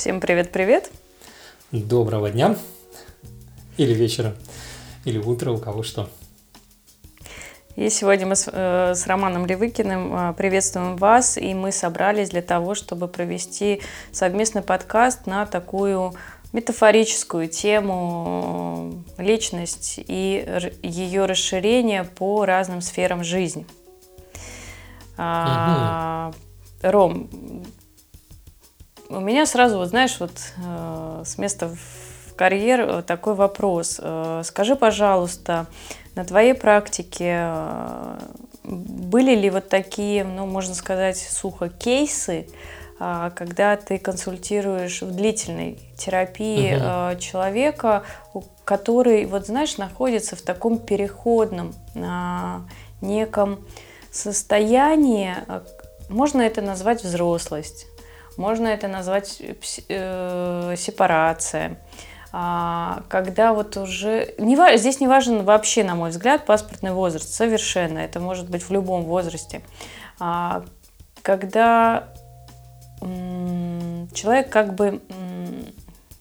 Всем привет-привет. Доброго дня. Или вечера, или утра, у кого что. И сегодня мы с, э, с Романом Левыкиным э, приветствуем вас, и мы собрались для того, чтобы провести совместный подкаст на такую метафорическую тему э, личность и ее расширение по разным сферам жизни. Угу. Ром, у меня сразу, вот знаешь, вот э, с места в карьер э, такой вопрос. Э, скажи, пожалуйста, на твоей практике э, были ли вот такие, ну, можно сказать, сухо кейсы, э, когда ты консультируешь в длительной терапии угу. человека, который, вот знаешь, находится в таком переходном неком состоянии, можно это назвать взрослость, можно это назвать э, сепарация. А, когда вот уже... Не, здесь не важен вообще, на мой взгляд, паспортный возраст, совершенно. Это может быть в любом возрасте. А, когда человек как бы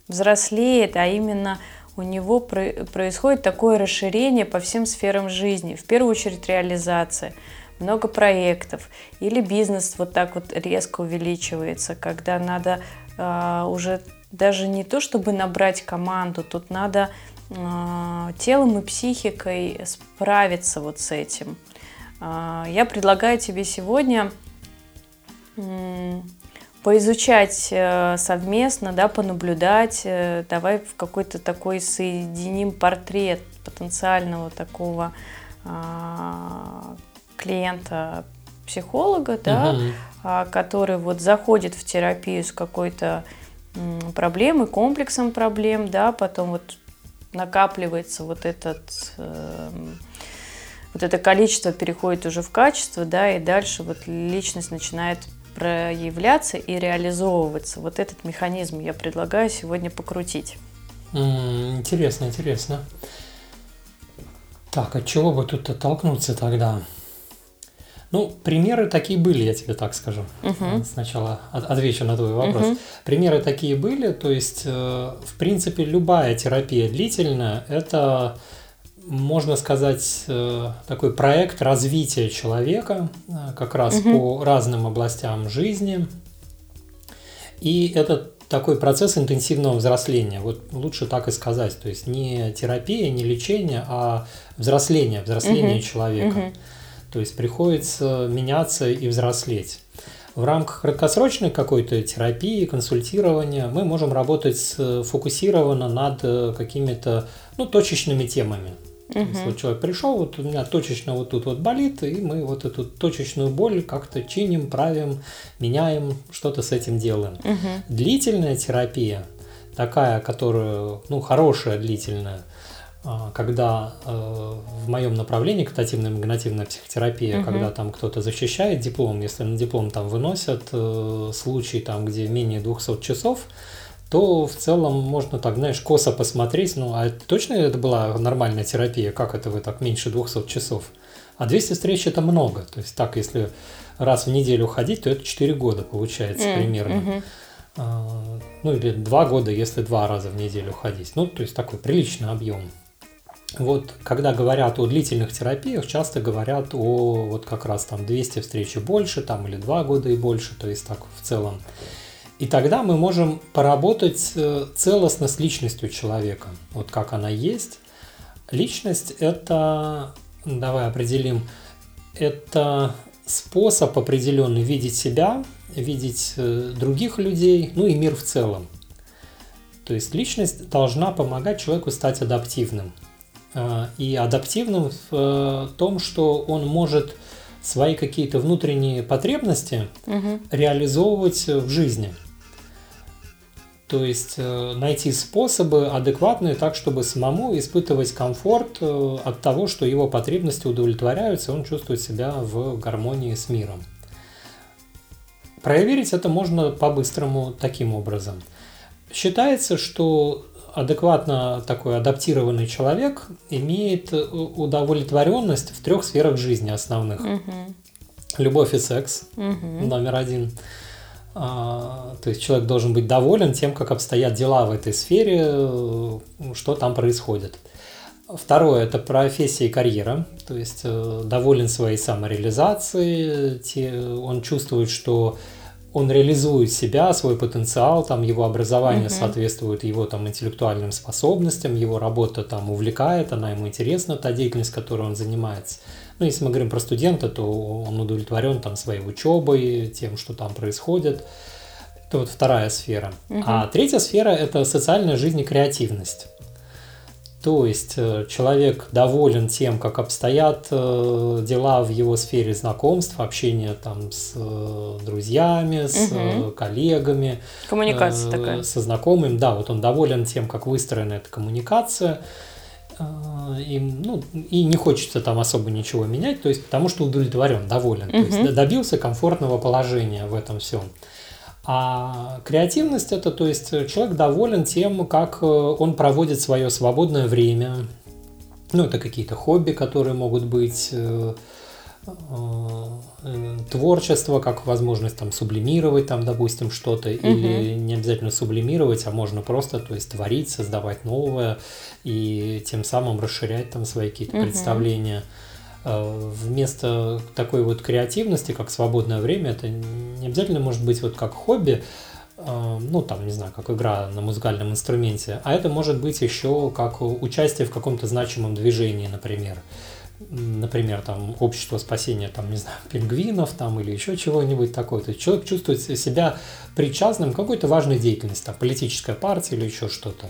взрослеет, а именно у него происходит такое расширение по всем сферам жизни. В первую очередь реализация – много проектов, или бизнес вот так вот резко увеличивается, когда надо э, уже даже не то, чтобы набрать команду, тут надо э, телом и психикой справиться вот с этим. Э, я предлагаю тебе сегодня э, поизучать э, совместно, да, понаблюдать, э, давай в какой-то такой соединим портрет потенциального такого клиента психолога, да, угу. который вот заходит в терапию с какой-то проблемой, комплексом проблем, да, потом вот накапливается вот этот э, вот это количество переходит уже в качество, да, и дальше вот личность начинает проявляться и реализовываться. Вот этот механизм я предлагаю сегодня покрутить. Интересно, интересно. Так, от чего бы тут оттолкнуться тогда? Ну, примеры такие были, я тебе так скажу. Угу. Сначала отвечу на твой вопрос. Угу. Примеры такие были, то есть, э, в принципе, любая терапия длительная – это, можно сказать, э, такой проект развития человека как раз угу. по разным областям жизни. И это такой процесс интенсивного взросления. Вот лучше так и сказать. То есть не терапия, не лечение, а взросление, взросление угу. человека. Угу. То есть приходится меняться и взрослеть. В рамках краткосрочной какой-то терапии, консультирования мы можем работать фокусированно над э, какими-то ну, точечными темами. Угу. То есть вот человек пришел, вот у меня точечно вот тут вот болит, и мы вот эту точечную боль как-то чиним, правим, меняем, что-то с этим делаем. Угу. Длительная терапия, такая, которая, ну, хорошая длительная, когда э, в моем направлении когнитивная магнитивная психотерапия, угу. когда там кто-то защищает диплом, если на диплом там выносят э, случай там, где менее 200 часов, то в целом можно так, знаешь, косо посмотреть, ну, а точно это была нормальная терапия, как это вы так меньше 200 часов? А 200 встреч это много, то есть так, если раз в неделю ходить, то это 4 года получается mm, примерно. Mm-hmm. ну или 2 года, если два раза в неделю ходить. Ну, то есть такой приличный объем. Вот, когда говорят о длительных терапиях, часто говорят о вот как раз там 200 встреч и больше, там или 2 года и больше, то есть так в целом. И тогда мы можем поработать э, целостно с личностью человека, вот как она есть. Личность – это, давай определим, это способ определенный видеть себя, видеть э, других людей, ну и мир в целом. То есть личность должна помогать человеку стать адаптивным – и адаптивным в э, том, что он может свои какие-то внутренние потребности угу. реализовывать в жизни. То есть э, найти способы адекватные так, чтобы самому испытывать комфорт от того, что его потребности удовлетворяются, он чувствует себя в гармонии с миром. Проверить это можно по-быстрому таким образом. Считается, что адекватно такой адаптированный человек имеет э, удовлетворенность в трех сферах жизни основных. Угу. Любовь и секс угу. номер один. А, то есть человек должен быть доволен тем, как обстоят дела в этой сфере, э, что там происходит. Второе – это профессия и карьера, то есть э, доволен своей самореализацией, он чувствует, что он реализует себя, свой потенциал, там его образование угу. соответствует его там интеллектуальным способностям, его работа там увлекает, она ему интересна, та деятельность, которой он занимается. Ну, если мы говорим про студента, то он удовлетворен там своей учебой, тем, что там происходит. Это вот вторая сфера. Угу. А третья сфера – это социальная жизнь и креативность. То есть э, человек доволен тем, как обстоят э, дела в его сфере знакомств, общения там с э, друзьями, с угу. коллегами. Коммуникация такая. Со знакомым, да, вот он доволен тем, как выстроена эта коммуникация. И, ну, и не хочется там особо ничего менять, то есть потому что удовлетворен, доволен, угу. то есть добился комфортного положения в этом всем. А креативность это, то есть человек доволен тем, как э, он проводит свое свободное время. Ну, это какие-то хобби, которые могут быть, э, э, творчество, как возможность там сублимировать, там, допустим, что-то, угу. или не обязательно сублимировать, а можно просто, то есть творить, создавать новое и тем самым расширять там свои какие-то угу. представления. Э, вместо такой вот креативности, как свободное время, это не обязательно может быть вот как хобби, э, ну там, не знаю, как игра на музыкальном инструменте, а это может быть еще как участие в каком-то значимом движении, например. Например, там общество спасения, там, не знаю, пингвинов там или еще чего-нибудь такое. То есть человек чувствует себя причастным к какой-то важной деятельности, там, политическая партия или еще что-то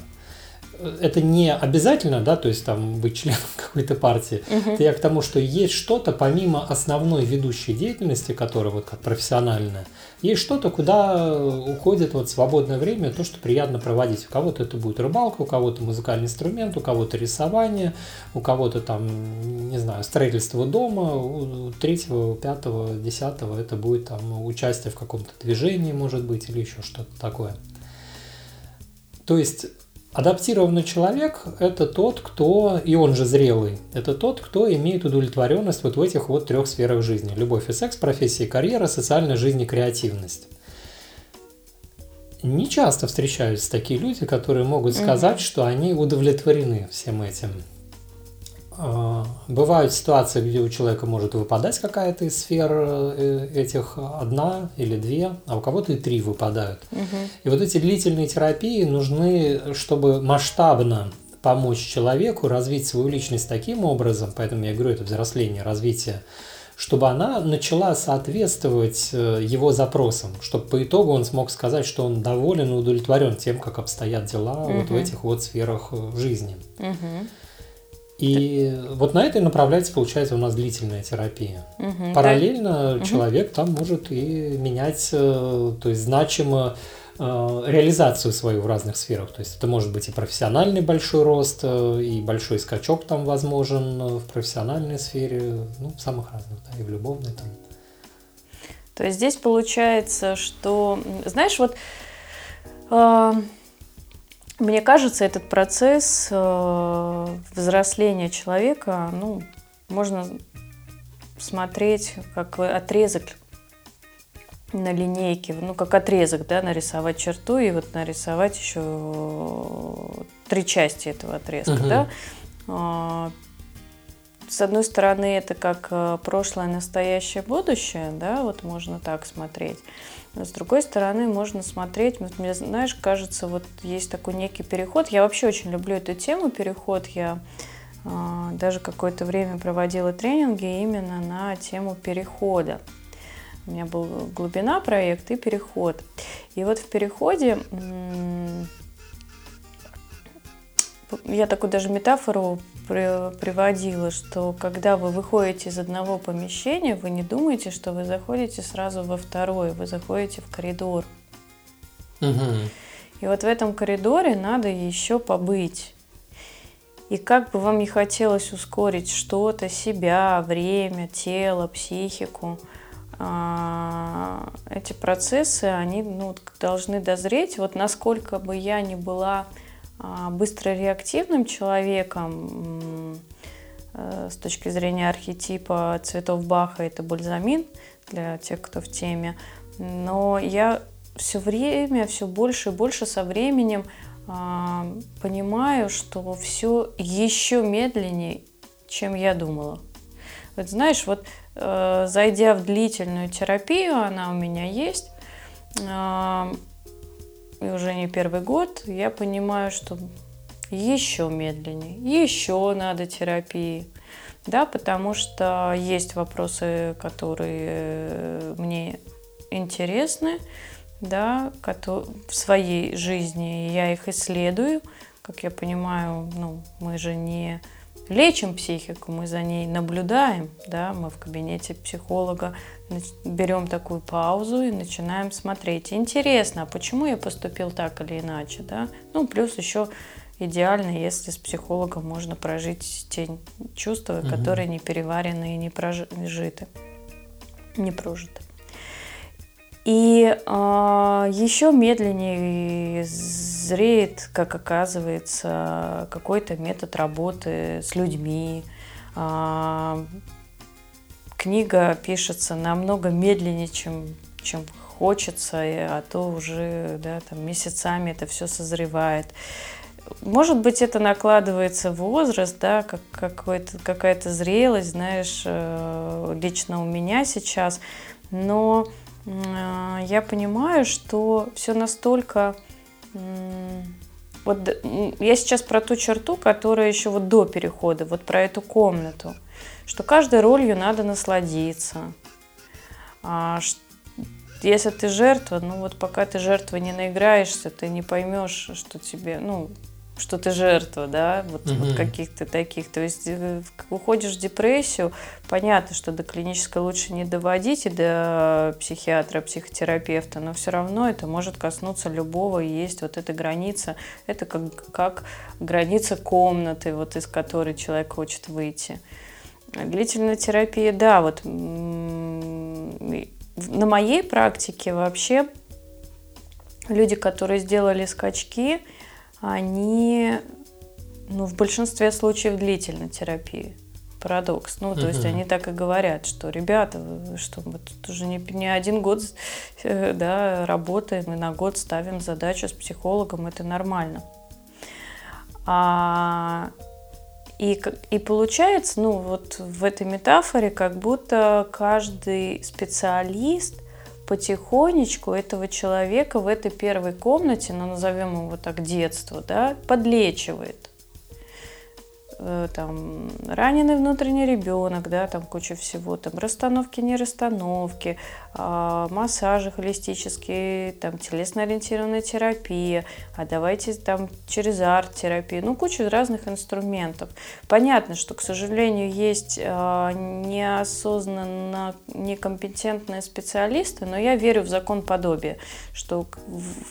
это не обязательно, да, то есть там быть членом какой-то партии. Угу. Это я к тому, что есть что-то помимо основной ведущей деятельности, которая вот как профессиональная, есть что-то, куда уходит вот свободное время, то, что приятно проводить. У кого-то это будет рыбалка, у кого-то музыкальный инструмент, у кого-то рисование, у кого-то там, не знаю, строительство дома, у третьего, пятого, десятого это будет там участие в каком-то движении, может быть, или еще что-то такое. То есть Адаптированный человек – это тот, кто, и он же зрелый, это тот, кто имеет удовлетворенность вот в этих вот трех сферах жизни. Любовь и секс, профессия и карьера, социальная жизнь и креативность. Не часто встречаются такие люди, которые могут сказать, угу. что они удовлетворены всем этим. А, бывают ситуации, где у человека может выпадать какая-то из сфер э, этих одна или две, а у кого-то и три выпадают. Угу. И вот эти длительные терапии нужны, чтобы масштабно помочь человеку развить свою личность таким образом, поэтому я говорю, это взросление, развитие, чтобы она начала соответствовать э, его запросам, чтобы по итогу он смог сказать, что он доволен и удовлетворен тем, как обстоят дела угу. вот в этих вот сферах э, жизни. Угу. И так. вот на это и направляется, получается, у нас длительная терапия. Угу, Параллельно да. человек угу. там может и менять, э, то есть значимо э, реализацию свою в разных сферах. То есть это может быть и профессиональный большой рост, э, и большой скачок там возможен в профессиональной сфере, ну, в самых разных, да, и в любовной там. То есть здесь получается, что, знаешь, вот э, мне кажется, этот процесс э, взросления человека, ну, можно смотреть как отрезок на линейке, ну, как отрезок, да, нарисовать черту и вот нарисовать еще три части этого отрезка, uh-huh. да. А, с одной стороны, это как э, прошлое, настоящее, будущее, да, вот можно так смотреть. С другой стороны, можно смотреть, вот мне, знаешь, кажется, вот есть такой некий переход. Я вообще очень люблю эту тему, переход. Я э, даже какое-то время проводила тренинги именно на тему перехода. У меня был глубина проект и переход. И вот в переходе я такую даже метафору приводила, что когда вы выходите из одного помещения, вы не думаете, что вы заходите сразу во второе, вы заходите в коридор. Угу. И вот в этом коридоре надо еще побыть. И как бы вам не хотелось ускорить что-то, себя, время, тело, психику, а, эти процессы, они ну, должны дозреть. Вот насколько бы я ни была а, быстро реактивным человеком э, с точки зрения архетипа цветов Баха это бальзамин для тех, кто в теме. Но я все время, все больше и больше со временем а, понимаю, что все еще медленнее, чем я думала. Вот знаешь, вот э, зайдя в длительную терапию, она у меня есть, э, и уже не первый год, я понимаю, что еще медленнее, еще надо терапии, да, потому что есть вопросы, которые мне интересны, да, в своей жизни. Я их исследую, как я понимаю, ну, мы же не лечим психику, мы за ней наблюдаем, да, мы в кабинете психолога берем такую паузу и начинаем смотреть. Интересно, а почему я поступил так или иначе, да? Ну, плюс еще идеально, если с психологом можно прожить те чувства, угу. которые не переварены и не прожиты, не прожиты. И э, еще медленнее зреет, как оказывается, какой-то метод работы с людьми. Э, книга пишется намного медленнее, чем, чем хочется, а то уже да, там, месяцами это все созревает. Может быть, это накладывается возраст, да, как какая-то зрелость, знаешь, э, лично у меня сейчас, но э, я понимаю, что все настолько... Вот я сейчас про ту черту, которая еще вот до перехода, вот про эту комнату, что каждой ролью надо насладиться. А, если ты жертва, ну вот пока ты жертва не наиграешься, ты не поймешь, что тебе, ну, что ты жертва, да, вот, угу. вот каких-то таких. То есть э, уходишь в депрессию, понятно, что до клинической лучше не доводить и до психиатра, психотерапевта, но все равно это может коснуться любого, и есть вот эта граница, это как, как граница комнаты, вот из которой человек хочет выйти. Длительная терапия, да, вот на моей практике вообще люди, которые сделали скачки, они ну, в большинстве случаев длительной терапии. Парадокс. Ну, то есть они так и говорят, что ребята, что мы тут уже не, не один год э, да, работаем и на год ставим задачу с психологом, это нормально. А, и, и получается, ну, вот в этой метафоре, как будто каждый специалист – потихонечку этого человека в этой первой комнате, ну назовем его так детство, да, подлечивает. Э, там, раненый внутренний ребенок, да, там куча всего, там, расстановки, не расстановки, э, массажи холистические, там, телесно-ориентированная терапия, а давайте там через арт-терапию, ну, куча разных инструментов. Понятно, что, к сожалению, есть э, неосознанно некомпетентные специалисты, но я верю в закон подобия, что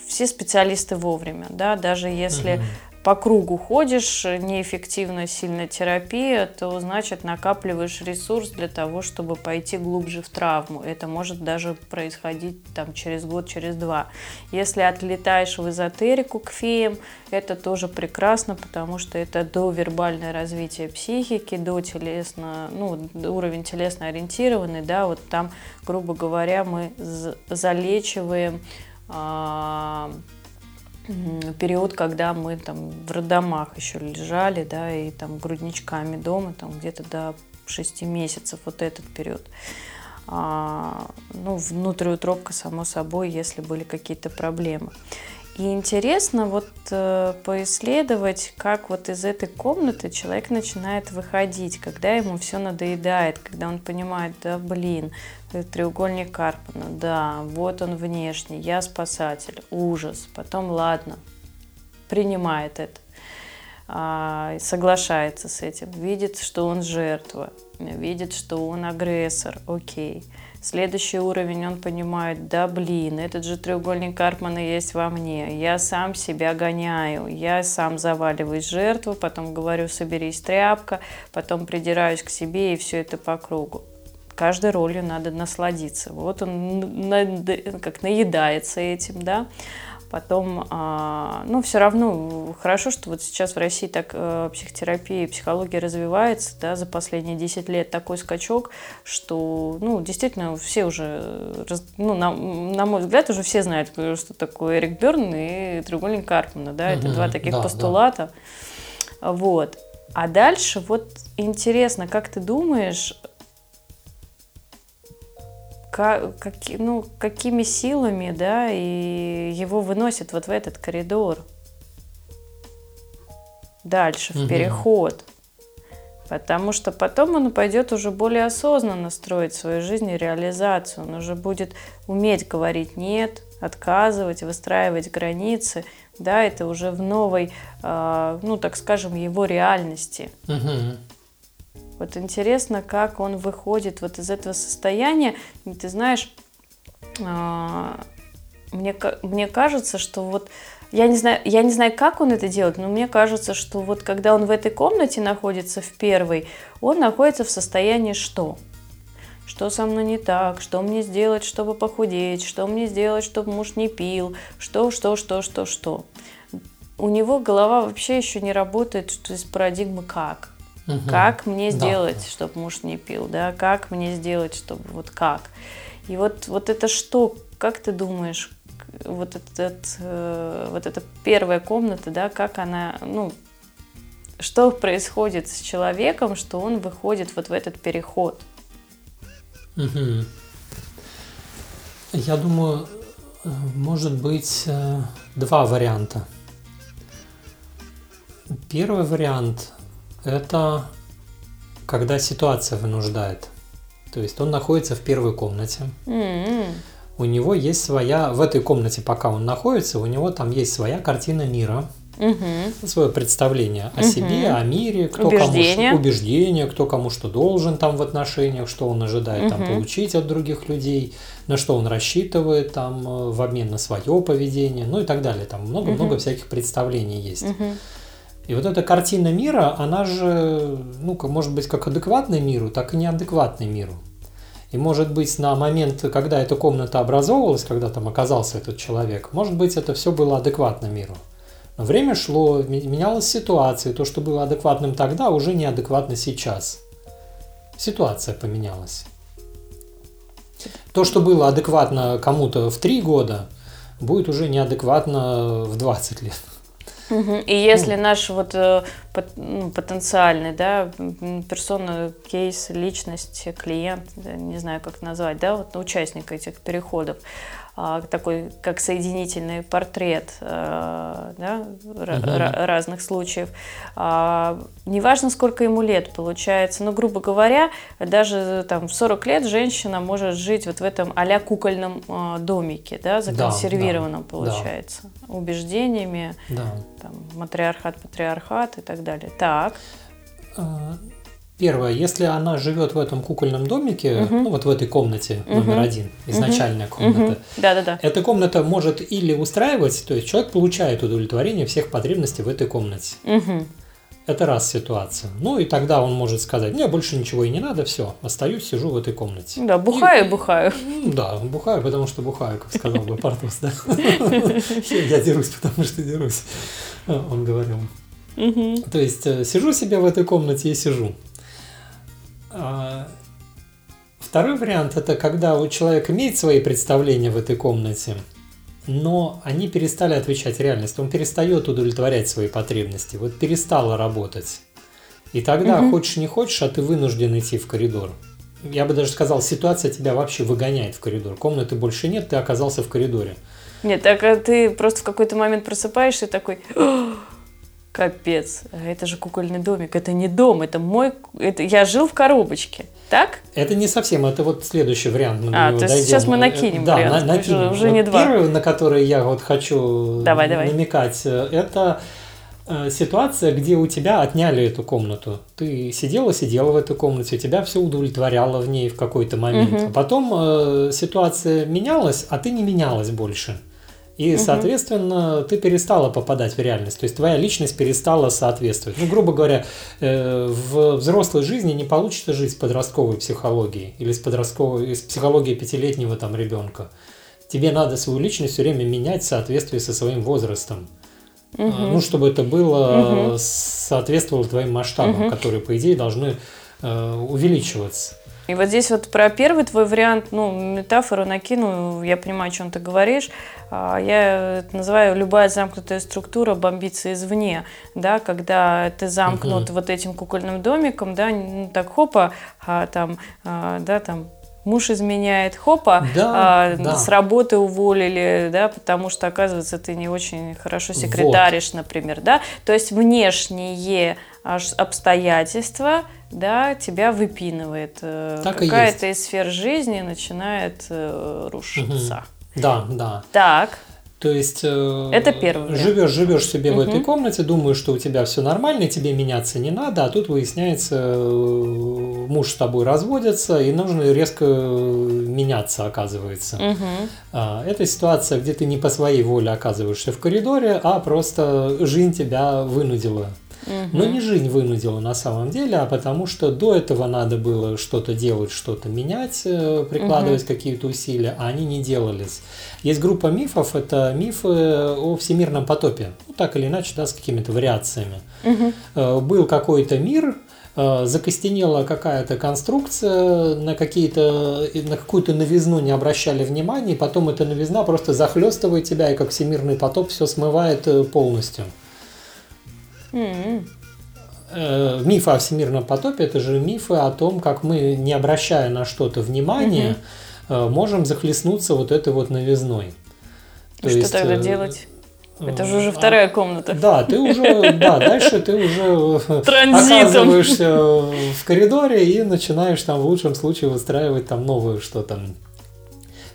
все специалисты вовремя, да, даже если угу по кругу ходишь, неэффективная сильная терапия, то значит накапливаешь ресурс для того, чтобы пойти глубже в травму. Это может даже происходить там через год, через два. Если отлетаешь в эзотерику к феям, это тоже прекрасно, потому что это до вербальное развитие психики, до телесно, ну, уровень телесно ориентированный, да, вот там, грубо говоря, мы залечиваем а, период, когда мы там в роддомах еще лежали, да, и там грудничками дома, там где-то до 6 месяцев, вот этот период. А, ну, внутриутробка, само собой, если были какие-то проблемы. И интересно вот э, поисследовать, как вот из этой комнаты человек начинает выходить, когда ему все надоедает, когда он понимает, да, блин, треугольник Карпана, да, вот он внешний, я спасатель, ужас, потом ладно, принимает это, а, соглашается с этим, видит, что он жертва, видит, что он агрессор, окей. Следующий уровень, он понимает, да блин, этот же треугольник Карпмана есть во мне, я сам себя гоняю, я сам заваливаюсь жертву, потом говорю, соберись, тряпка, потом придираюсь к себе и все это по кругу каждой ролью надо насладиться. Вот он как наедается этим, да. Потом, а, ну, все равно хорошо, что вот сейчас в России так э, психотерапия и психология развивается, да, за последние 10 лет такой скачок, что, ну, действительно, все уже, ну, на, на мой взгляд, уже все знают, что такое Эрик Берн и треугольник Карпмана, да, это два таких да, постулата. Да. Вот. А дальше вот интересно, как ты думаешь, как, как, ну, какими силами, да, и его выносит вот в этот коридор. Дальше, в угу. переход. Потому что потом он пойдет уже более осознанно строить свою жизнь и реализацию. Он уже будет уметь говорить «нет», отказывать, выстраивать границы. Да, это уже в новой, э, ну, так скажем, его реальности. Угу. Вот интересно, как он выходит вот из этого состояния. И ты знаешь, а, мне, мне кажется, что вот я не знаю, я не знаю, как он это делает, но мне кажется, что вот когда он в этой комнате находится в первой, он находится в состоянии что? Что со мной не так? Что мне сделать, чтобы похудеть? Что мне сделать, чтобы муж не пил? Что, что, что, что, что? У него голова вообще еще не работает то есть парадигмы как. Угу. Как мне сделать, да. чтобы муж не пил, да? Как мне сделать, чтобы вот как? И вот, вот это что, как ты думаешь, вот, этот, э, вот эта первая комната, да, как она, ну, что происходит с человеком, что он выходит вот в этот переход? Угу. Я думаю, э, может быть э, два варианта. Первый вариант это когда ситуация вынуждает. То есть он находится в первой комнате. Mm-hmm. У него есть своя, в этой комнате, пока он находится, у него там есть своя картина мира, угу. свое представление о угу. себе, о мире, кто убеждения. кому убеждения, кто кому что должен там в отношениях, что он ожидает угу. там получить от других людей, на что он рассчитывает там э, в обмен на свое поведение, ну и так далее. Там много-много угу. всяких представлений есть. Угу. И вот эта картина мира, она же, ну, может быть, как адекватной миру, так и неадекватной миру. И может быть, на момент, когда эта комната образовывалась, когда там оказался этот человек, может быть, это все было адекватно миру. Но время шло, менялась ситуация, то, что было адекватным тогда, уже неадекватно сейчас. Ситуация поменялась. То, что было адекватно кому-то в 3 года, будет уже неадекватно в 20 лет. И если ну. наш вот э, ну, потенциальный, да, персона, кейс, личность, клиент, не знаю, как назвать, да, вот участник этих переходов, такой как соединительный портрет а, да, угу. разных случаев. А, неважно, сколько ему лет получается, но, грубо говоря, даже там в 40 лет женщина может жить вот в этом а кукольном домике, да, законсервированном, да, да, получается, да. убеждениями, да. там, матриархат, патриархат и так далее. Так. Первое, если она живет в этом кукольном домике, угу. ну вот в этой комнате угу. номер один, изначальная угу. комната, угу. да, да, да. эта комната может или устраивать, то есть человек получает удовлетворение всех потребностей в этой комнате. Угу. Это раз ситуация. Ну и тогда он может сказать, мне больше ничего и не надо, все, остаюсь, сижу в этой комнате. Да, бухаю, и, бухаю. Да, бухаю, потому что бухаю, как сказал бы Портос, да. Я дерусь, потому что дерусь, он говорил. То есть э, сижу себе в этой комнате и сижу. А, второй вариант – это когда у человека имеет свои представления в этой комнате, но они перестали отвечать реальности. Он перестает удовлетворять свои потребности. Вот перестало работать. И тогда, угу. хочешь не хочешь, а ты вынужден идти в коридор. Я бы даже сказал, ситуация тебя вообще выгоняет в коридор. Комнаты больше нет, ты оказался в коридоре. Нет, так а ты просто в какой-то момент просыпаешься и такой, Капец, это же кукольный домик, это не дом, это мой, это я жил в коробочке, так? Это не совсем, это вот следующий вариант. Мы а, то есть сейчас мы накинем да, вариант, на, накинем. уже, уже не два. Первый, на который я вот хочу давай, давай. намекать, это э, ситуация, где у тебя отняли эту комнату. Ты сидела, сидела в этой комнате, тебя все удовлетворяло в ней в какой-то момент. Угу. А потом э, ситуация менялась, а ты не менялась больше. И, угу. соответственно, ты перестала попадать в реальность. То есть твоя личность перестала соответствовать. Ну, грубо говоря, э, в взрослой жизни не получится жить с подростковой психологией или с подростковой, с психологией пятилетнего там ребенка. тебе надо свою личность все время менять в соответствии со своим возрастом. Угу. Ну, чтобы это было, угу. соответствовало твоим масштабам, угу. которые, по идее, должны э, увеличиваться. И вот здесь вот про первый твой вариант, ну, метафору накину, я понимаю, о чем ты говоришь. А, я это называю любая замкнутая структура бомбится извне, да, когда ты замкнут uh вот этим кукольным домиком, да, ну, так хопа, а, там, а, да, там муж изменяет, хопа, да, а, да. с работы уволили, да, потому что, оказывается, ты не очень хорошо секретаришь, вот. например, да, то есть внешние обстоятельства, да, тебя выпинывает. Э, так Какая-то из сфер жизни начинает э, рушиться. Угу. Да, да. Так. То есть э, это первый живешь, живешь себе угу. в этой комнате, думаешь, что у тебя все нормально, тебе меняться не надо, а тут выясняется, э, муж с тобой разводится, и нужно резко меняться, оказывается. Угу. Это ситуация, где ты не по своей воле оказываешься в коридоре, а просто жизнь тебя вынудила но не жизнь вынудила на самом деле, а потому что до этого надо было что-то делать, что-то менять, э, прикладывать угу. какие-то усилия, а они не делались. Есть группа мифов, это мифы о всемирном потопе, ну, так или иначе, да, с какими-то вариациями. Угу. Был какой-то мир, э, закостенела какая-то конструкция, на, какие-то, на какую-то новизну не обращали внимания, и потом эта новизна просто захлестывает тебя, и как всемирный потоп все смывает полностью. Mm-hmm. Мифы о всемирном потопе это же мифы о том, как мы, не обращая на что-то внимания, mm-hmm. можем захлестнуться вот этой вот новизной. То что есть, тогда э, делать? Это же уже вторая а, комната. Да, ты уже, да, дальше ты уже оказываешься в коридоре и начинаешь там в лучшем случае выстраивать там новое что-то.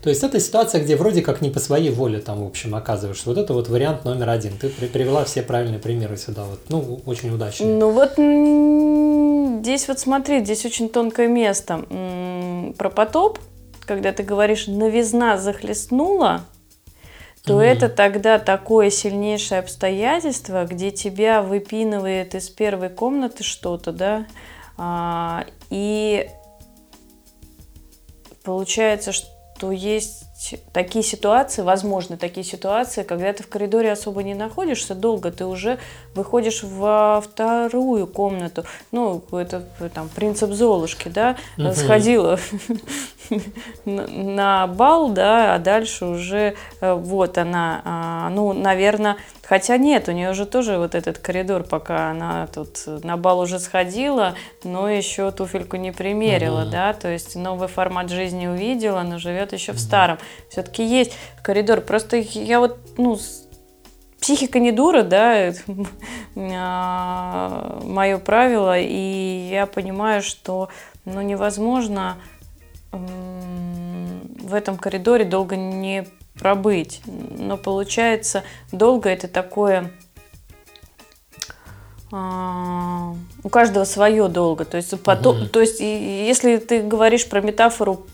То есть это ситуация, где вроде как не по своей воле там, в общем, оказываешься. Вот это вот вариант номер один. Ты привела все правильные примеры сюда. Вот. Ну, очень удачно. Ну вот здесь вот смотри, здесь очень тонкое место. Про потоп, когда ты говоришь «новизна захлестнула», то mm это тогда такое сильнейшее обстоятельство, где тебя выпинывает из первой комнаты что-то, да, а, и получается, что что есть такие ситуации, возможны такие ситуации, когда ты в коридоре особо не находишься долго, ты уже выходишь во вторую комнату. Ну, это там принцип Золушки, да, угу. сходила на бал, да, а дальше уже э, вот она, а, ну, наверное, Хотя нет, у нее уже тоже вот этот коридор, пока она тут на бал уже сходила, но еще туфельку не примерила, uh-huh. да, то есть новый формат жизни увидела, но живет еще uh-huh. в старом. Все-таки есть коридор. Просто я вот, ну, психика не дура, да, а, мое правило, и я понимаю, что ну, невозможно в этом коридоре долго не пробыть. Но получается, долго это такое... А, у каждого свое долго. То есть, потоп, угу. то есть, если ты говоришь про метафору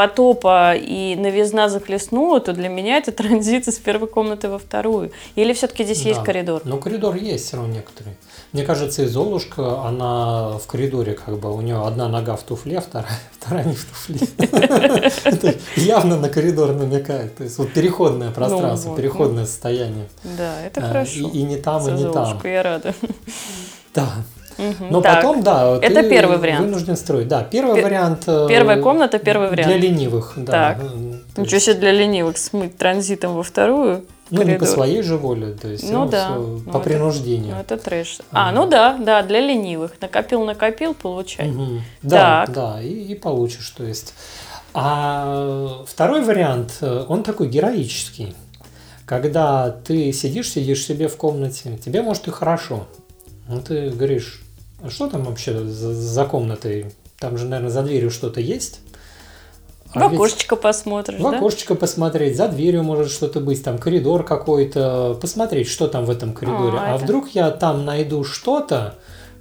потопа и новизна захлестнула, то для меня это транзит из первой комнаты во вторую. Или все-таки здесь да. есть коридор? Ну, коридор есть все равно некоторые. Мне кажется, и Золушка, она в коридоре как бы, у нее одна нога в туфле, вторая, вторая не в туфле. Явно на коридор намекает. То есть вот переходное пространство, ну переходное состояние. Да, это хорошо. И не там, и не там. я рада. Да, но так, потом, да, это первый вариант. Вынужден строить. Да, первый Пер- вариант. Э, первая комната, первый вариант. Для ленивых, да. Так. Ничего себе для ленивых смыть транзитом во вторую. Ну, коридор. не по своей же воле, то есть ну, да. по ну, принуждению. Это, ну, это трэш. А, ну да, да, для ленивых. Накопил, накопил, получай. Угу. Да, так. да, и, и получишь, то есть. А второй вариант, э, он такой героический. Когда ты сидишь, сидишь себе в комнате, тебе может и хорошо. Ну, ты говоришь, а что там вообще за, за комнатой? Там же, наверное, за дверью что-то есть. А в окошечко посмотришь, В да? окошечко посмотреть, за дверью может что-то быть, там коридор какой-то, посмотреть, что там в этом коридоре. А, а это... вдруг я там найду что-то,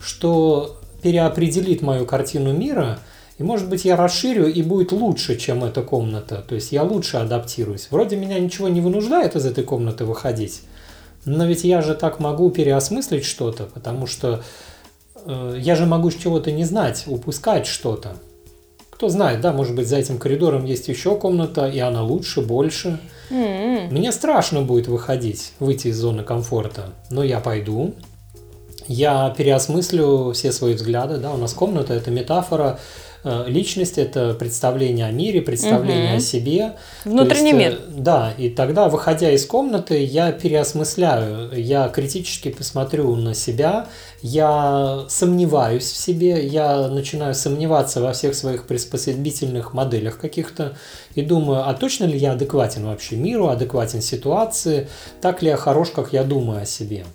что переопределит мою картину мира, и, может быть, я расширю, и будет лучше, чем эта комната. То есть я лучше адаптируюсь. Вроде меня ничего не вынуждает из этой комнаты выходить, но ведь я же так могу переосмыслить что-то, потому что я же могу чего-то не знать, упускать что-то. кто знает, да, может быть, за этим коридором есть еще комната, и она лучше, больше. Mm-hmm. Мне страшно будет выходить, выйти из зоны комфорта, но я пойду, я переосмыслю все свои взгляды, да, у нас комната – это метафора, э, личность – это представление о мире, представление угу. о себе. Внутренний есть, мир. Да, и тогда, выходя из комнаты, я переосмысляю, я критически посмотрю на себя, я сомневаюсь в себе, я начинаю сомневаться во всех своих приспособительных моделях каких-то и думаю, а точно ли я адекватен вообще миру, адекватен ситуации, так ли я хорош, как я думаю о себе.